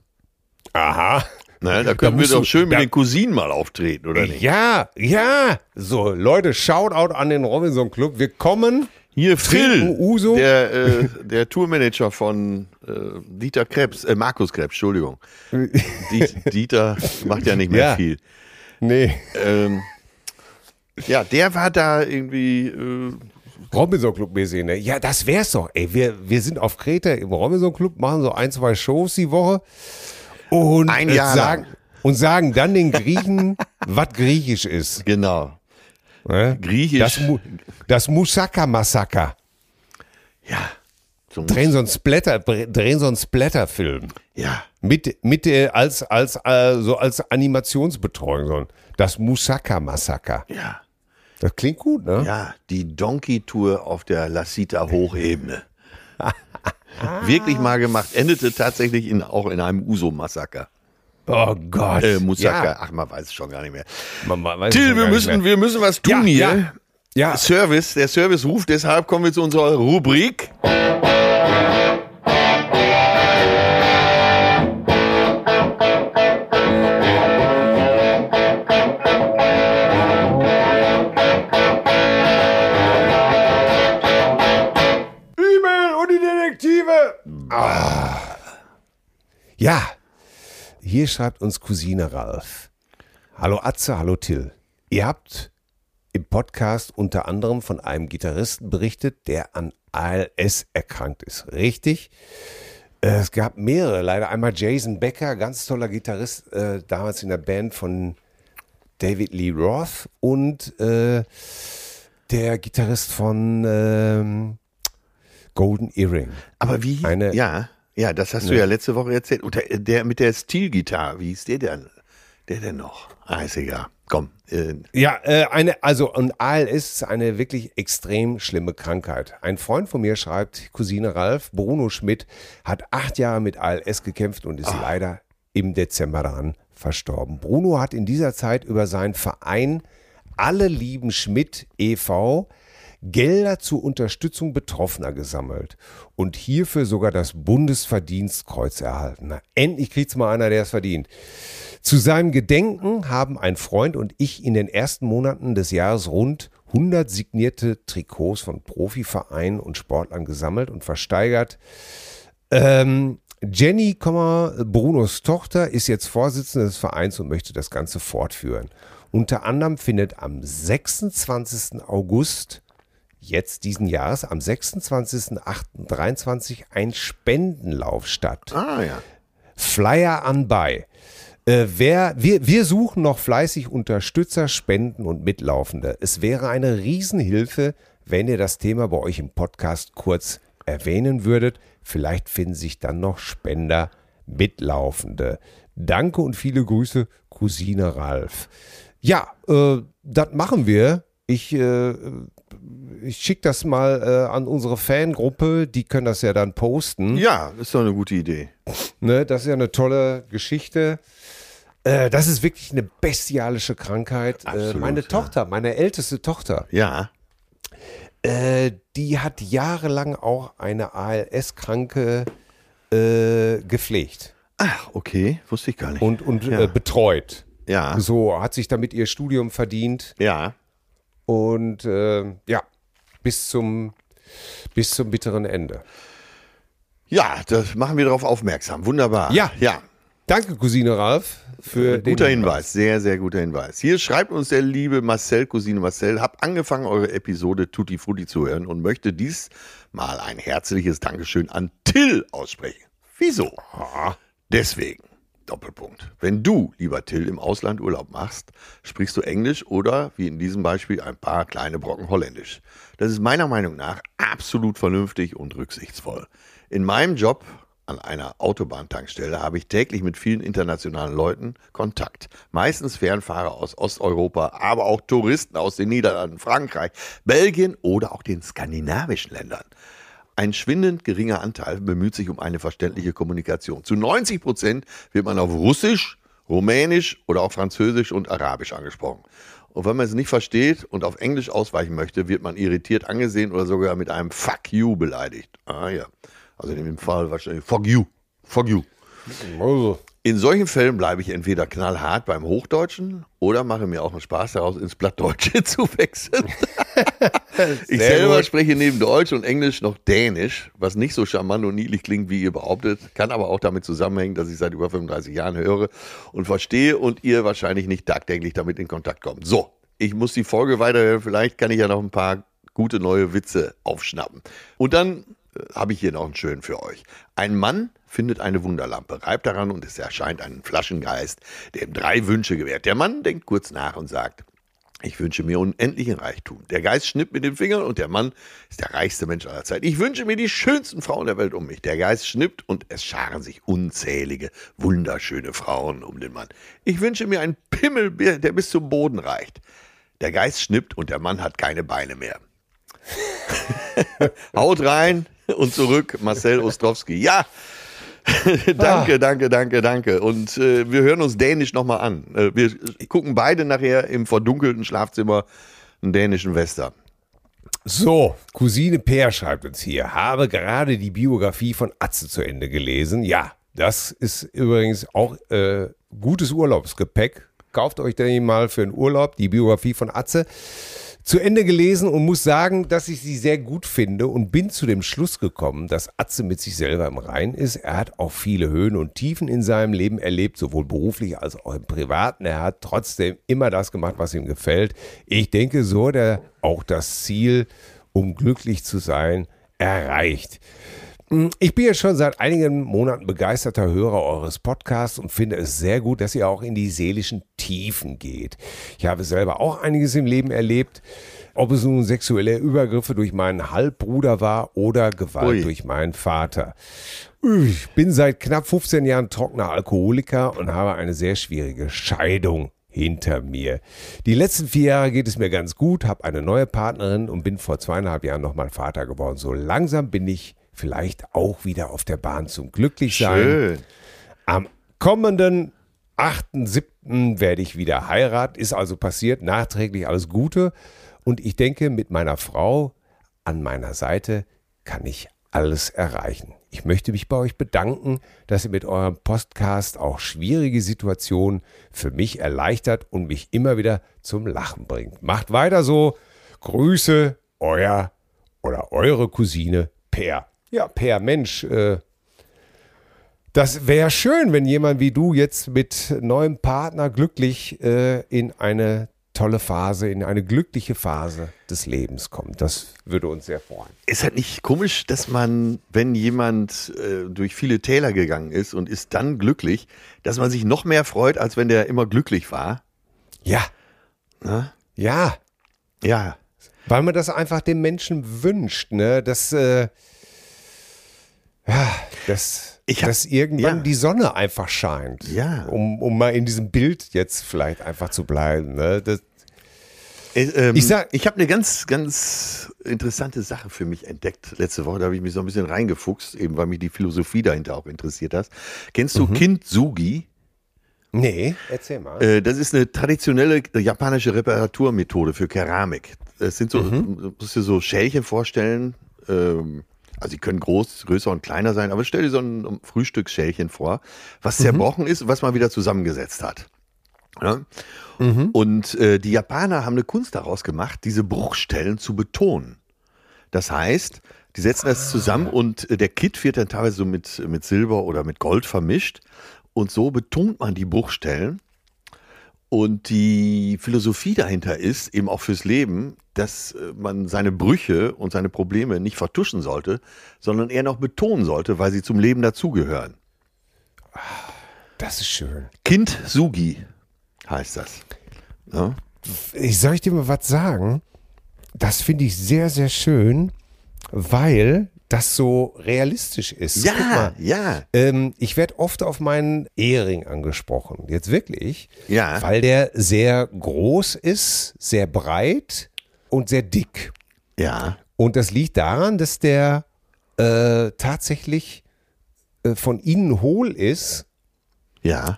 Aha. Ne, da können wir musst doch schön mit da- den Cousinen mal auftreten, oder nicht? Ja, ja. So, Leute, Shoutout an den Robinson Club. Wir kommen. Hier Phil, Uso. der, äh, der Tourmanager von äh, Dieter Krebs, äh, Markus Krebs, Entschuldigung. Diet, Dieter macht ja nicht mehr Ja. viel. Nee. Ähm, ja, der war da irgendwie, äh, Robinson Club mäßig, ne? Ja, das wär's doch. Ey, wir, wir sind auf Kreta im Robinson Club, machen so ein, zwei Shows die Woche und Ein äh, Jahr sagen lang. und sagen dann den Griechen, was griechisch ist. genau, Ne? griechisch. Das, das Musaka-Massaker. ja, so, Drehen so einen Splatter, drehen so einen Splatter-Film. ja, Mit, mit äh, als, als, äh, so als Animationsbetreuung. So das Musaka-Massaker. ja, Das klingt gut, ne? ja, die Donkey-Tour auf der Lasita Hochebene. Wirklich mal gemacht, endete tatsächlich in, auch in einem Uso-Massaker. Oh Gott. Äh, Musaka, Ja, ach, man weiß es schon gar nicht mehr. man, man Till, wir müssen, mehr. wir müssen was tun Ja, hier. ja. Ja, Service, der Service ruft, deshalb kommen wir zu unserer Rubrik. E-Mail Ja, hier schreibt uns Cousine Ralf. Hallo Atze, hallo Till. Ihr habt im Podcast unter anderem von einem Gitarristen berichtet, der an ALS erkrankt ist. Richtig? Äh, Es gab mehrere, leider einmal Jason Becker, ganz toller Gitarrist, äh, damals in der Band von David Lee Roth und äh, der Gitarrist von ähm, Golden Earring. Aber wie? Eine- ja, ja, das hast du ja letzte Woche erzählt. Und der, der mit der Stilgitarre, wie ist der denn? Der denn noch? Ah, ist egal. Komm. Äh, Ja, äh, eine, also und ALS ist eine wirklich extrem schlimme Krankheit. Ein Freund von mir schreibt, Cousine Ralf, Bruno Schmidt hat acht Jahre mit ALS gekämpft und ist leider im Dezember daran verstorben. Bruno hat in dieser Zeit über seinen Verein Alle lieben Schmidt e.V. Gelder zur Unterstützung Betroffener gesammelt und hierfür sogar das Bundesverdienstkreuz erhalten. Na, endlich kriegt's mal einer, der es verdient. Zu seinem Gedenken haben ein Freund und ich in den ersten Monaten des Jahres rund 100 signierte Trikots von Profivereinen und Sportlern gesammelt und versteigert. Ähm, Jenny, Brunos Tochter, ist jetzt Vorsitzende des Vereins und möchte das Ganze fortführen. Unter anderem findet am 26. August jetzt diesen Jahres, am 26.08.23 ein Spendenlauf statt. ah ja. Flyer anbei. Äh, wer, wir, wir suchen noch fleißig Unterstützer, Spenden und Mitlaufende. Es wäre eine Riesenhilfe, wenn ihr das Thema bei euch im Podcast kurz erwähnen würdet. Vielleicht finden sich dann noch Spender, Mitlaufende. Danke und viele Grüße, Cousine Ralf. Ja, äh, das machen wir. Ich, äh, ich schicke das mal äh, an unsere Fangruppe. Die können das ja dann posten. Ja, ist doch eine gute Idee. Ne, das ist ja eine tolle Geschichte. Äh, das ist wirklich eine bestialische Krankheit. äh, Absolut, meine ja. Tochter, meine älteste Tochter, Ja. äh, die hat jahrelang auch eine ALS-Kranke äh, gepflegt Ach, okay. Wusste ich gar nicht. und, und Ja. betreut. ja. So hat sich damit ihr Studium verdient Ja. Und äh, ja, bis zum, bis zum bitteren Ende. Ja, das machen wir darauf aufmerksam. Wunderbar. Ja. Ja. Danke, Cousine Ralf, für den Guter Hinweis, sehr, sehr guter Hinweis. Hier schreibt uns der liebe Marcel, Cousine Marcel, hab angefangen, eure Episode Tutti Frutti zu hören und möchte dies mal ein herzliches Dankeschön an Till aussprechen. Wieso? Deswegen. Doppelpunkt. Wenn du, lieber Till, im Ausland Urlaub machst, sprichst du Englisch oder, wie in diesem Beispiel, ein paar kleine Brocken Holländisch. Das ist meiner Meinung nach absolut vernünftig und rücksichtsvoll. In meinem Job an einer Autobahntankstelle habe ich täglich mit vielen internationalen Leuten Kontakt. Meistens Fernfahrer aus Osteuropa, aber auch Touristen aus den Niederlanden, Frankreich, Belgien oder auch den skandinavischen Ländern. Ein schwindend geringer Anteil bemüht sich um eine verständliche Kommunikation. Zu 90 Prozent wird man auf Russisch, Rumänisch oder auch Französisch und Arabisch angesprochen. Und wenn man es nicht versteht und auf Englisch ausweichen möchte, wird man irritiert angesehen oder sogar mit einem Fuck you beleidigt. Ah ja. Also in dem Fall wahrscheinlich Fuck you. Fuck you. Also, In solchen Fällen bleibe ich entweder knallhart beim Hochdeutschen oder mache mir auch einen Spaß daraus, ins Plattdeutsche zu wechseln. ich selber gut. spreche neben Deutsch und Englisch noch Dänisch, was nicht so charmant und niedlich klingt, wie ihr behauptet, kann aber auch damit zusammenhängen, dass ich seit über 35 Jahren höre und verstehe und ihr wahrscheinlich nicht tagtäglich damit in Kontakt kommt. So, ich muss die Folge weiterhören, vielleicht kann ich ja noch ein paar gute neue Witze aufschnappen. Und dann äh, habe ich hier noch einen schönen für euch. Ein Mann findet eine Wunderlampe, reibt daran und es erscheint ein Flaschengeist, der ihm drei Wünsche gewährt. Der Mann denkt kurz nach und sagt, ich wünsche mir unendlichen Reichtum. Der Geist schnippt mit den Fingern und der Mann ist der reichste Mensch aller Zeit. Ich wünsche mir die schönsten Frauen der Welt um mich. Der Geist schnippt und es scharen sich unzählige, wunderschöne Frauen um den Mann. Ich wünsche mir einen Pimmel, der bis zum Boden reicht. Der Geist schnippt und der Mann hat keine Beine mehr. Haut rein und zurück, Marcel Ostrowski. Ja, danke, danke, danke, danke. Und äh, wir hören uns Dänisch nochmal an. Äh, wir gucken beide nachher im verdunkelten Schlafzimmer einen dänischen Western. So, Cousine Peer schreibt uns hier, habe gerade die Biografie von Atze zu Ende gelesen. Ja, das ist übrigens auch äh, gutes Urlaubsgepäck. Kauft euch den mal für einen Urlaub, die Biografie von Atze. Zu Ende gelesen und muss sagen, dass ich sie sehr gut finde und bin zu dem Schluss gekommen, dass Atze mit sich selber im Rein ist. Er hat auch viele Höhen und Tiefen in seinem Leben erlebt, sowohl beruflich als auch im Privaten. Er hat trotzdem immer das gemacht, was ihm gefällt. Ich denke, so hat er auch das Ziel, um glücklich zu sein, erreicht. Ich bin ja schon seit einigen Monaten begeisterter Hörer eures Podcasts und finde es sehr gut, dass ihr auch in die seelischen Tiefen geht. Ich habe selber auch einiges im Leben erlebt, ob es nun sexuelle Übergriffe durch meinen Halbbruder war oder Gewalt Ui. durch meinen Vater. Ich bin seit knapp 15 Jahren trockener Alkoholiker und habe eine sehr schwierige Scheidung hinter mir. Die letzten vier Jahre geht es mir ganz gut, habe eine neue Partnerin und bin vor zweieinhalb Jahren nochmal Vater geworden. So langsam bin ich vielleicht auch wieder auf der Bahn zum Glücklichsein. Schön. Am kommenden 8.7. werde ich wieder heiraten. Ist also passiert. Nachträglich alles Gute. Und ich denke, mit meiner Frau an meiner Seite kann ich alles erreichen. Ich möchte mich bei euch bedanken, dass ihr mit eurem Podcast auch schwierige Situationen für mich erleichtert und mich immer wieder zum Lachen bringt. Macht weiter so. Grüße, euer oder eure Cousine Per. Ja, Per, Mensch, äh, das wäre schön, wenn jemand wie du jetzt mit neuem Partner glücklich äh, in eine tolle Phase, in eine glückliche Phase des Lebens kommt. Das würde uns sehr freuen. Ist halt nicht komisch, dass man, wenn jemand äh, durch viele Täler gegangen ist und ist dann glücklich, dass man sich noch mehr freut, als wenn der immer glücklich war? Ja, Ne? ja, Ja, weil man das einfach dem Menschen wünscht, ne? Dass, äh, ja, dass, Ich hab- dass irgendwann ja. die Sonne einfach scheint. Ja. Um, um mal in diesem Bild jetzt vielleicht einfach zu bleiben. Ne? Das, Äh, ähm, Ich sag- ich habe eine ganz, ganz interessante Sache für mich entdeckt letzte Woche. Da habe ich mich so ein bisschen reingefuchst, eben weil mich die Philosophie dahinter auch interessiert hat. Kennst du Kintsugi? nee, erzähl mal. Äh, das ist eine traditionelle japanische Reparaturmethode für Keramik. Es sind so, Mhm. musst dir so Schälchen vorstellen. Ähm, also die können groß, größer und kleiner sein, aber stell dir so ein Frühstücksschälchen vor, was Mhm. zerbrochen ist und was man wieder zusammengesetzt hat. Ja? Und äh, die Japaner haben eine Kunst daraus gemacht, diese Bruchstellen zu betonen. Das heißt, die setzen das zusammen und äh, der Kit wird dann teilweise so mit, mit Silber oder mit Gold vermischt. Und so betont man die Bruchstellen. Und die Philosophie dahinter ist, eben auch fürs Leben, dass äh, man seine Brüche und seine Probleme nicht vertuschen sollte, sondern eher noch betonen sollte, weil sie zum Leben dazugehören. Das ist schön. Kind Sugi heißt das. Ja? Ich soll ich dir mal was sagen? Das finde ich sehr, sehr schön, weil das so realistisch ist. Guck Ja, mal, ja. ähm, ich werde oft auf meinen Ehering angesprochen. Jetzt wirklich. Ja. Weil der sehr groß ist, sehr breit und sehr dick. Ja. Und das liegt daran, dass der äh, tatsächlich äh, von innen hohl ist Ja.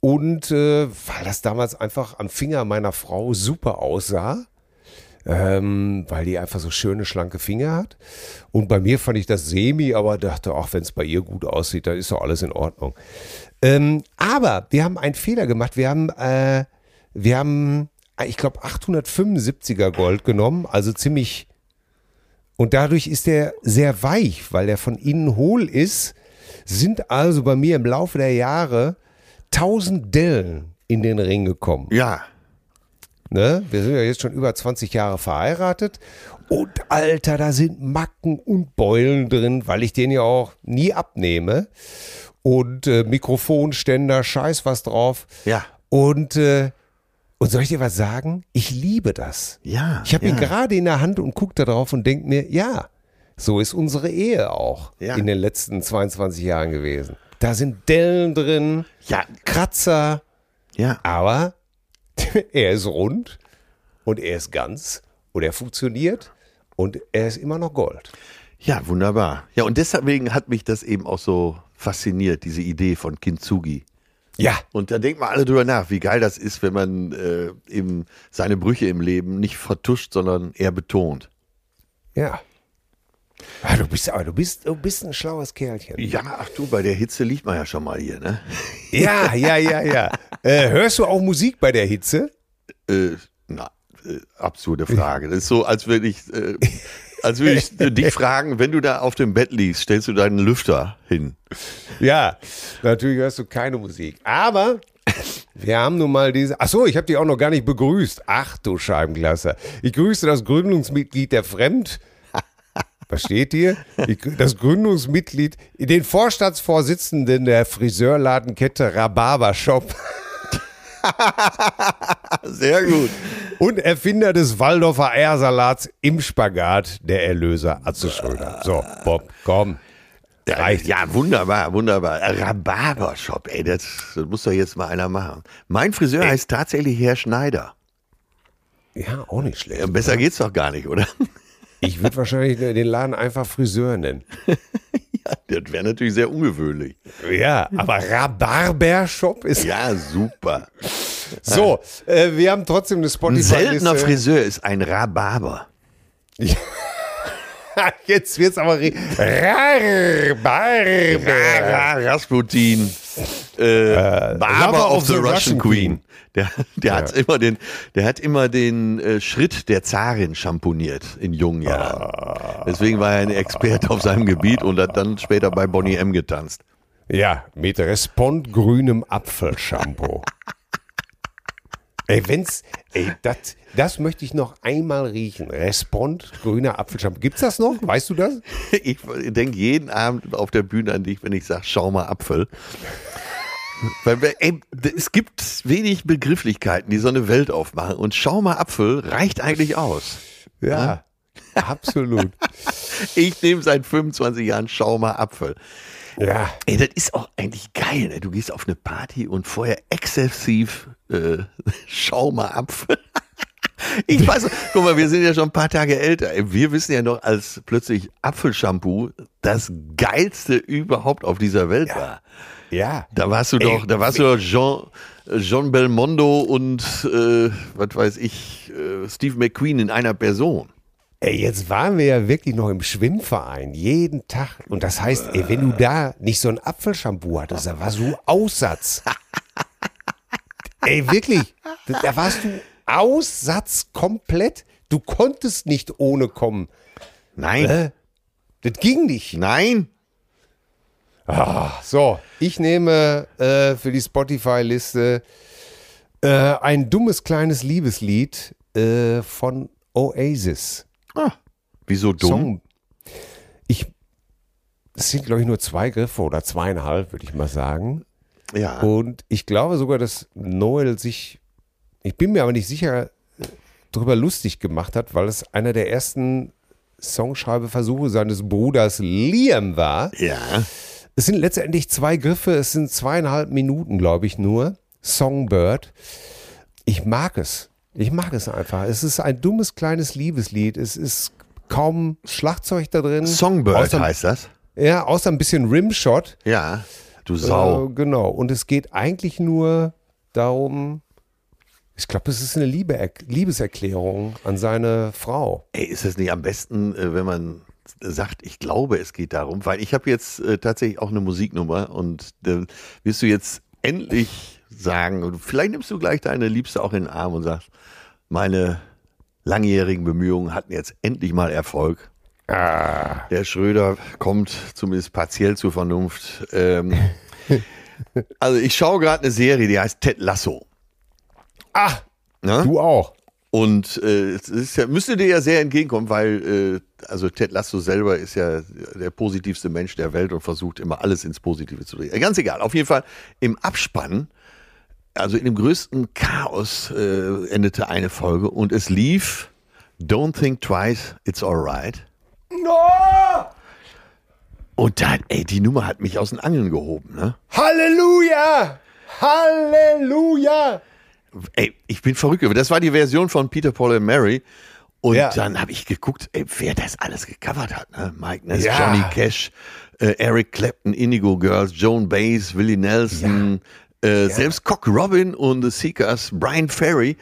und äh, weil das damals einfach am Finger meiner Frau super aussah, ähm, weil die einfach so schöne, schlanke Finger hat. Und bei mir fand ich das semi, aber dachte, ach, wenn es bei ihr gut aussieht, dann ist doch alles in Ordnung. Ähm, aber wir haben einen Fehler gemacht. Wir haben, äh, wir haben, ich glaube, 875er Gold genommen, also ziemlich. Und dadurch ist der sehr weich, weil der von innen hohl ist. Sind also bei mir im Laufe der Jahre 1000 Dellen in den Ring gekommen. Ja. Ne? Wir sind ja jetzt schon über 20 Jahre verheiratet. Und Alter, da sind Macken und Beulen drin, weil ich den ja auch nie abnehme. Und äh, Mikrofonständer, scheiß was drauf. Ja. Und, äh, und soll ich dir was sagen? Ich liebe das. Ja. Ich habe ja. ihn gerade in der Hand und gucke da drauf und denke mir, ja, so ist unsere Ehe auch Ja. in den letzten 22 Jahren gewesen. Da sind Dellen drin, Ja. Kratzer, Ja. aber er ist rund und er ist ganz und er funktioniert und er ist immer noch Gold. Ja, wunderbar. Ja, und deswegen hat mich das eben auch so fasziniert, diese Idee von Kintsugi. Ja, Und da denkt man alle drüber nach, wie geil das ist, wenn man äh, eben seine Brüche im Leben nicht vertuscht, sondern eher betont. ja. Ah, du bist aber du bist du bist ein schlaues Kerlchen. Ja, ach du, bei der Hitze liegt man ja schon mal hier, ne? Ja, ja, ja, ja. äh, hörst du auch Musik bei der Hitze? Äh, na, äh, absurde Frage. Das ist so, als würde ich, äh, als würde ich dich fragen, wenn du da auf dem Bett liegst, stellst du deinen Lüfter hin. Ja, natürlich hörst du keine Musik. Aber wir haben nun mal diese. Ach so, ich habe dich auch noch gar nicht begrüßt. Ach du Scheibenklasse. Ich grüße das Gründungsmitglied der Fremd. Was steht hier? Die- Das Gründungsmitglied, den Vorstandsvorsitzenden der Friseurladenkette Rhabarber Shop Sehr gut. und Erfinder des Waldorfer Eiersalats im Spagat, der Erlöser Atze Schröder. So, Bob, komm. Ja, Reicht. ja, wunderbar, wunderbar. Rhabarber-Shop, ey, das, das muss doch jetzt mal einer machen. Mein Friseur heißt tatsächlich Herr Schneider. Ja, auch nicht schlecht. Besser geht's doch gar nicht, oder? Ich würde wahrscheinlich den Laden einfach Friseur nennen. Ja, das wäre natürlich sehr ungewöhnlich. Ja, aber Rhabarber-Shop ist. Ja, super. So, äh, wir haben trotzdem eine Ein spotify seltener Friseur ist ein Rhabarber. Jetzt wird's aber. re- Rhabarber. Ra- Rasputin. Äh, Barber of the Russian Queen. Der, der hat immer den, der hat immer den äh, Schritt der Zarin schamponiert in jungen Jahren. Deswegen war er ein Experte auf seinem Gebiet und hat dann später bei Bonnie M getanzt. Ja, mit Respond grünem Apfelshampoo. ey, wenn's, ey, das, das möchte ich noch einmal riechen. Respond grüner Apfelshampoo. Gibt's das noch? Weißt du das? Ich denke jeden Abend auf der Bühne an dich, wenn ich sage, schau mal Apfel. Weil, wir- ey, es gibt wenig Begrifflichkeiten, die so eine Welt aufmachen. Und schau mal Apfel reicht eigentlich aus. Ja, absolut. Ich nehme seit 25 Jahren schau mal Apfel. Ja. Ey, das ist auch eigentlich geil. Ne? Du gehst auf eine Party und vorher exzessiv äh, schau mal. Ich weiß, guck mal, wir sind ja schon ein paar Tage älter. Ey, Wir wissen ja noch, als plötzlich Apfelshampoo das geilste überhaupt auf dieser Welt war. Ja. Da warst du Ey, doch, da warst du doch Jean, Jean Belmondo und äh, was weiß ich, äh, Steve McQueen in einer Person. Ey, jetzt waren wir ja wirklich noch im Schwimmverein, jeden Tag. Und das heißt, ey, wenn du da nicht so ein Apfelshampoo hattest, da war so Aussatz. ey, wirklich, da, warst du Aussatz komplett. Du konntest nicht ohne kommen. Nein, Äh, das ging nicht. nein. Ah, so, ich nehme äh, für die Spotify-Liste äh, ein dummes kleines Liebeslied äh, von Oasis. Ah, wieso dumm? Song. Ich, es sind, glaube ich, nur zwei Griffe oder zweieinhalb, würde ich mal sagen. Ja. Und ich glaube sogar, dass Noel sich, ich bin mir aber nicht sicher, darüber lustig gemacht hat, weil es einer der ersten Songschreibeversuche seines Bruders Liam war. Ja. Es sind letztendlich zwei Griffe, es sind zweieinhalb Minuten, glaube ich, nur. Songbird. Ich mag es. Ich mag es einfach. Es ist ein dummes kleines Liebeslied. Es ist kaum Schlagzeug da drin. Songbird außer, heißt das. Ja, außer ein bisschen Rimshot. Ja. Du Sau. Äh, genau. Und es geht eigentlich nur darum, ich glaube, es ist eine Liebe Liebeserklärung an seine Frau. Ey, ist es nicht am besten, äh, wenn man sagt, ich glaube, es geht darum, weil ich habe jetzt äh, tatsächlich auch eine Musiknummer und äh, wirst du jetzt endlich sagen, und vielleicht nimmst du gleich deine Liebste auch in den Arm und sagst, meine langjährigen Bemühungen hatten jetzt endlich mal Erfolg. Ah. Der Schröder kommt zumindest partiell zur Vernunft. Ähm, also ich schaue gerade eine Serie, die heißt Ted Lasso. Ah, Ne? du auch. Und äh, es ist ja, müsste dir ja sehr entgegenkommen, weil äh, also Ted Lasso selber ist ja der positivste Mensch der Welt und versucht immer alles ins Positive zu drehen. Ganz egal. Auf jeden Fall im Abspann, also in dem größten Chaos äh, endete eine Folge und es lief Don't Think Twice, It's Alright. Und dann, ey, die Nummer hat mich aus den Angeln gehoben, ne? Halleluja! Halleluja! Ey, ich bin verrückt. Das war die Version von Peter, Paul and Mary. Und Ja. dann habe ich geguckt, ey, wer das alles gecovert hat. Ne? Mike Ness, Ja. Johnny Cash, äh, Eric Clapton, Indigo Girls, Joan Baez, Willie Nelson, äh, selbst Cock Robin und The Seekers, Brian Ferry.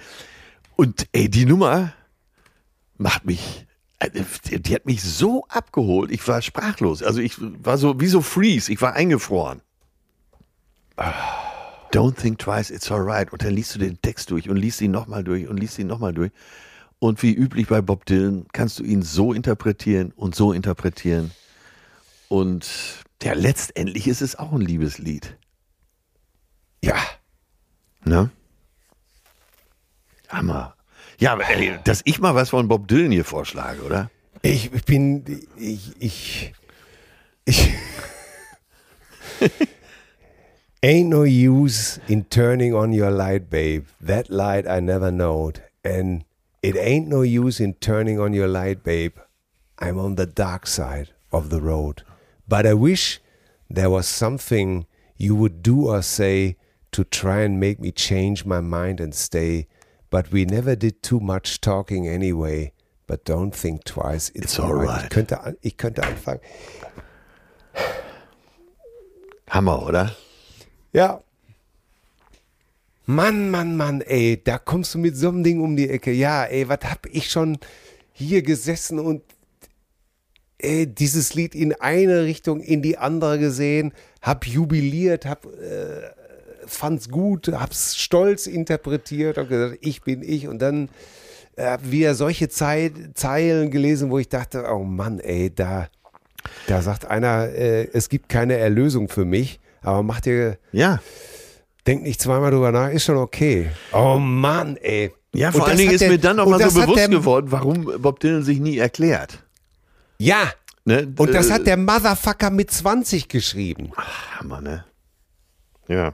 Und ey, die Nummer macht mich, die, die hat mich so abgeholt. Ich war sprachlos. Also ich war so wie so Freeze. Ich war eingefroren. Don't think twice, it's alright. Und dann liest du den Text durch und liest ihn nochmal durch und liest ihn nochmal durch. Und wie üblich bei Bob Dylan kannst du ihn so interpretieren und so interpretieren. Und ja, letztendlich ist es auch ein Liebeslied. Ja. Ne? Hammer. Ja, aber ey, dass ich mal was von Bob Dylan hier vorschlage, oder? Ich bin, ich, ich, ich. Ain't no use in turning on your light, babe. That light I never knowed. And it ain't no use in turning on your light, babe. I'm on the dark side of the road. But I wish there was something you would do or say to try and make me change my mind and stay. But we never did too much talking anyway. But don't think twice. It's, It's alright. alright. Ich könnte, ich könnte anfangen. Hammer, oder? Ja. Mann, Mann, Mann, ey, da kommst du mit so einem Ding um die Ecke. Ja, ey, was hab ich schon hier gesessen und ey, dieses Lied in eine Richtung, in die andere gesehen, hab jubiliert, hab äh, fand's gut, hab's stolz interpretiert, hab gesagt, ich bin ich und dann äh, wieder solche Zeit, Zeilen gelesen, wo ich dachte, oh Mann, ey, da, da sagt einer, äh, es gibt keine Erlösung für mich, aber mach dir, Ja. denk nicht zweimal drüber nach, ist schon okay. Oh Mann, ey. Ja, vor allen Dingen ist der- mir dann nochmal so bewusst der- geworden, warum Bob Dylan sich nie erklärt. Ja, Ne? und das Äh, hat der Motherfucker mit 20 geschrieben. Hammer, ne? Ja.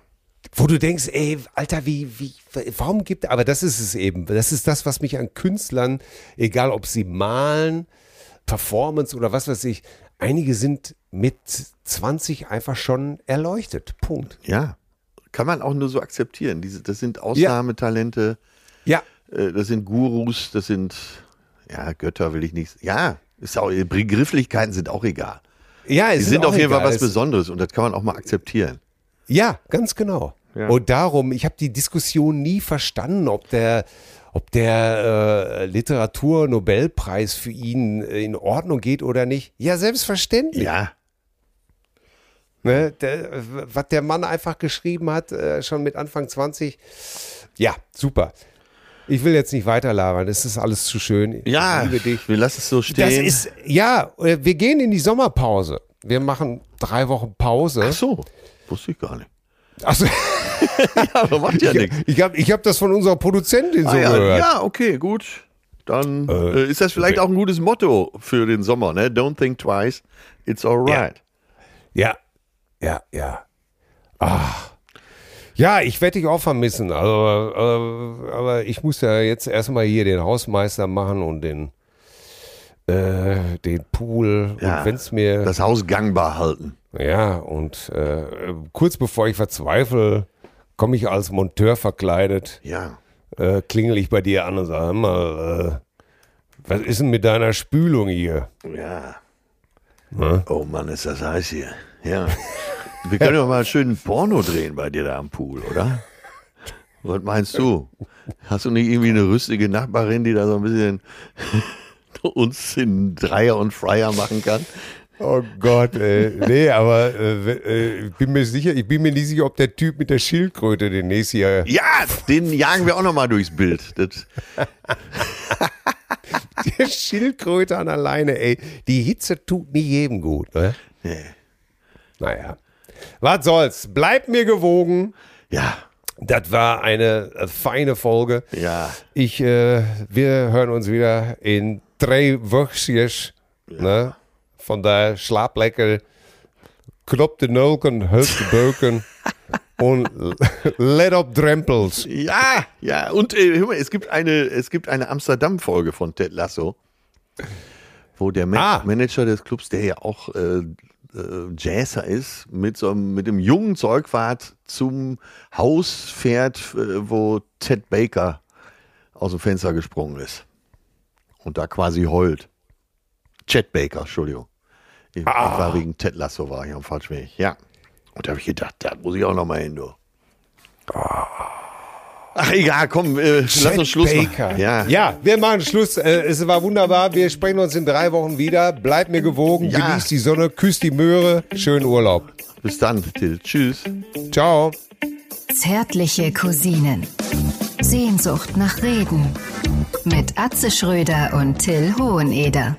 Wo du denkst, ey, Alter, wie, wie, warum gibt, aber das ist es eben. Das ist das, was mich an Künstlern, egal ob sie malen, Performance oder was weiß ich, einige sind mit 20 einfach schon erleuchtet. Punkt. Ja. Kann man auch nur so akzeptieren. Diese, das sind Ausnahmetalente, Ja, äh, das sind Gurus, das sind, ja, Götter will ich nicht. Ja, ist auch, Begrifflichkeiten sind auch egal. ja, Die es ist sind auch auf jeden Fall was Es- Besonderes und das kann man auch mal akzeptieren. Ja, ganz genau. Ja. Und darum, ich habe die Diskussion nie verstanden, ob der, ob der äh, Literatur-Nobelpreis für ihn in Ordnung geht oder nicht. Ja, selbstverständlich. Ja. Ne? Der, was der Mann einfach geschrieben hat, äh, schon mit Anfang 20. Ja, super. Ich will jetzt nicht weiter labern, es ist alles zu schön. Ja, Ich liebe dich. wir lassen es so Das stehen. ist, ja, äh, wir gehen in die Sommerpause. Wir machen drei Wochen Pause. Ach so, wusste ich gar nicht. Also, Ja, aber macht ja nichts. ich habe ich hab das von unserer Produzentin so Ah, ja, gehört. ja, okay, gut. Dann äh, ist das vielleicht okay. auch ein gutes Motto für den Sommer, ne? Don't think twice, it's alright. Ja, ja, ja. Ah. Ja, ich werde dich auch vermissen. Also, äh, aber ich muss ja jetzt erstmal hier den Hausmeister machen und den, äh, den Pool. Ja, und wenn es mir. Das Haus gangbar halten. ja, und äh, kurz bevor ich verzweifle, komme ich als Monteur verkleidet, Ja. äh, klingel ich bei dir an und sage: "Hör mal, äh, was ist denn mit deiner Spülung hier? Ja. Ne? Oh Mann, ist das heiß hier. Ja. Wir können doch mal einen schönen Porno drehen bei dir da am Pool, oder? Was meinst du? Hast du nicht irgendwie eine rüstige Nachbarin, die da so ein bisschen uns in Dreier und Freier machen kann? Oh Gott, ey. Nee, aber äh, äh, ich bin mir sicher, ich bin mir nicht sicher, ob der Typ mit der Schildkröte demnächst hier. Ja, den jagen wir auch noch mal durchs Bild. Das, Der Schildkröte an alleine, ey. Die Hitze tut nicht jedem gut, ne? nee. Naja. Was soll's? Bleibt mir gewogen. Ja, Das war eine äh, feine Folge. ja. Ich, äh, wir hören uns wieder in drei Wöchchen. Ne? Von daher schlaf lecker, knop de Nulken, hült de Beuken und let up Drempels. Ja, ja. Und äh, hör mal, es gibt eine, es gibt eine Amsterdam-Folge von Ted Lasso, wo der Ma Ah. Manager des Clubs, der ja auch äh, äh, Jazzer ist, mit so einem, mit dem jungen Zeugwart zum Haus fährt, äh, wo Ted Baker aus dem Fenster gesprungen ist. Und da quasi heult. Chet Baker, Entschuldigung. Ich, ich war wegen Ted Lasso, war ich am falschen Weg. Ja. Und da habe ich gedacht, da muss ich auch noch mal hin, du. Ach egal, komm, äh, lass uns Schluss Baker. machen. Ja. ja, wir machen Schluss. Äh, es war wunderbar. Wir sprechen uns in drei Wochen wieder. Bleibt mir gewogen, Ja. genießt die Sonne, küsst die Möhre. Schönen Urlaub. Bis dann, Till. Tschüss. Ciao. Zärtliche Cousinen. Sehnsucht nach Reden. Mit Atze Schröder und Till Hoheneder.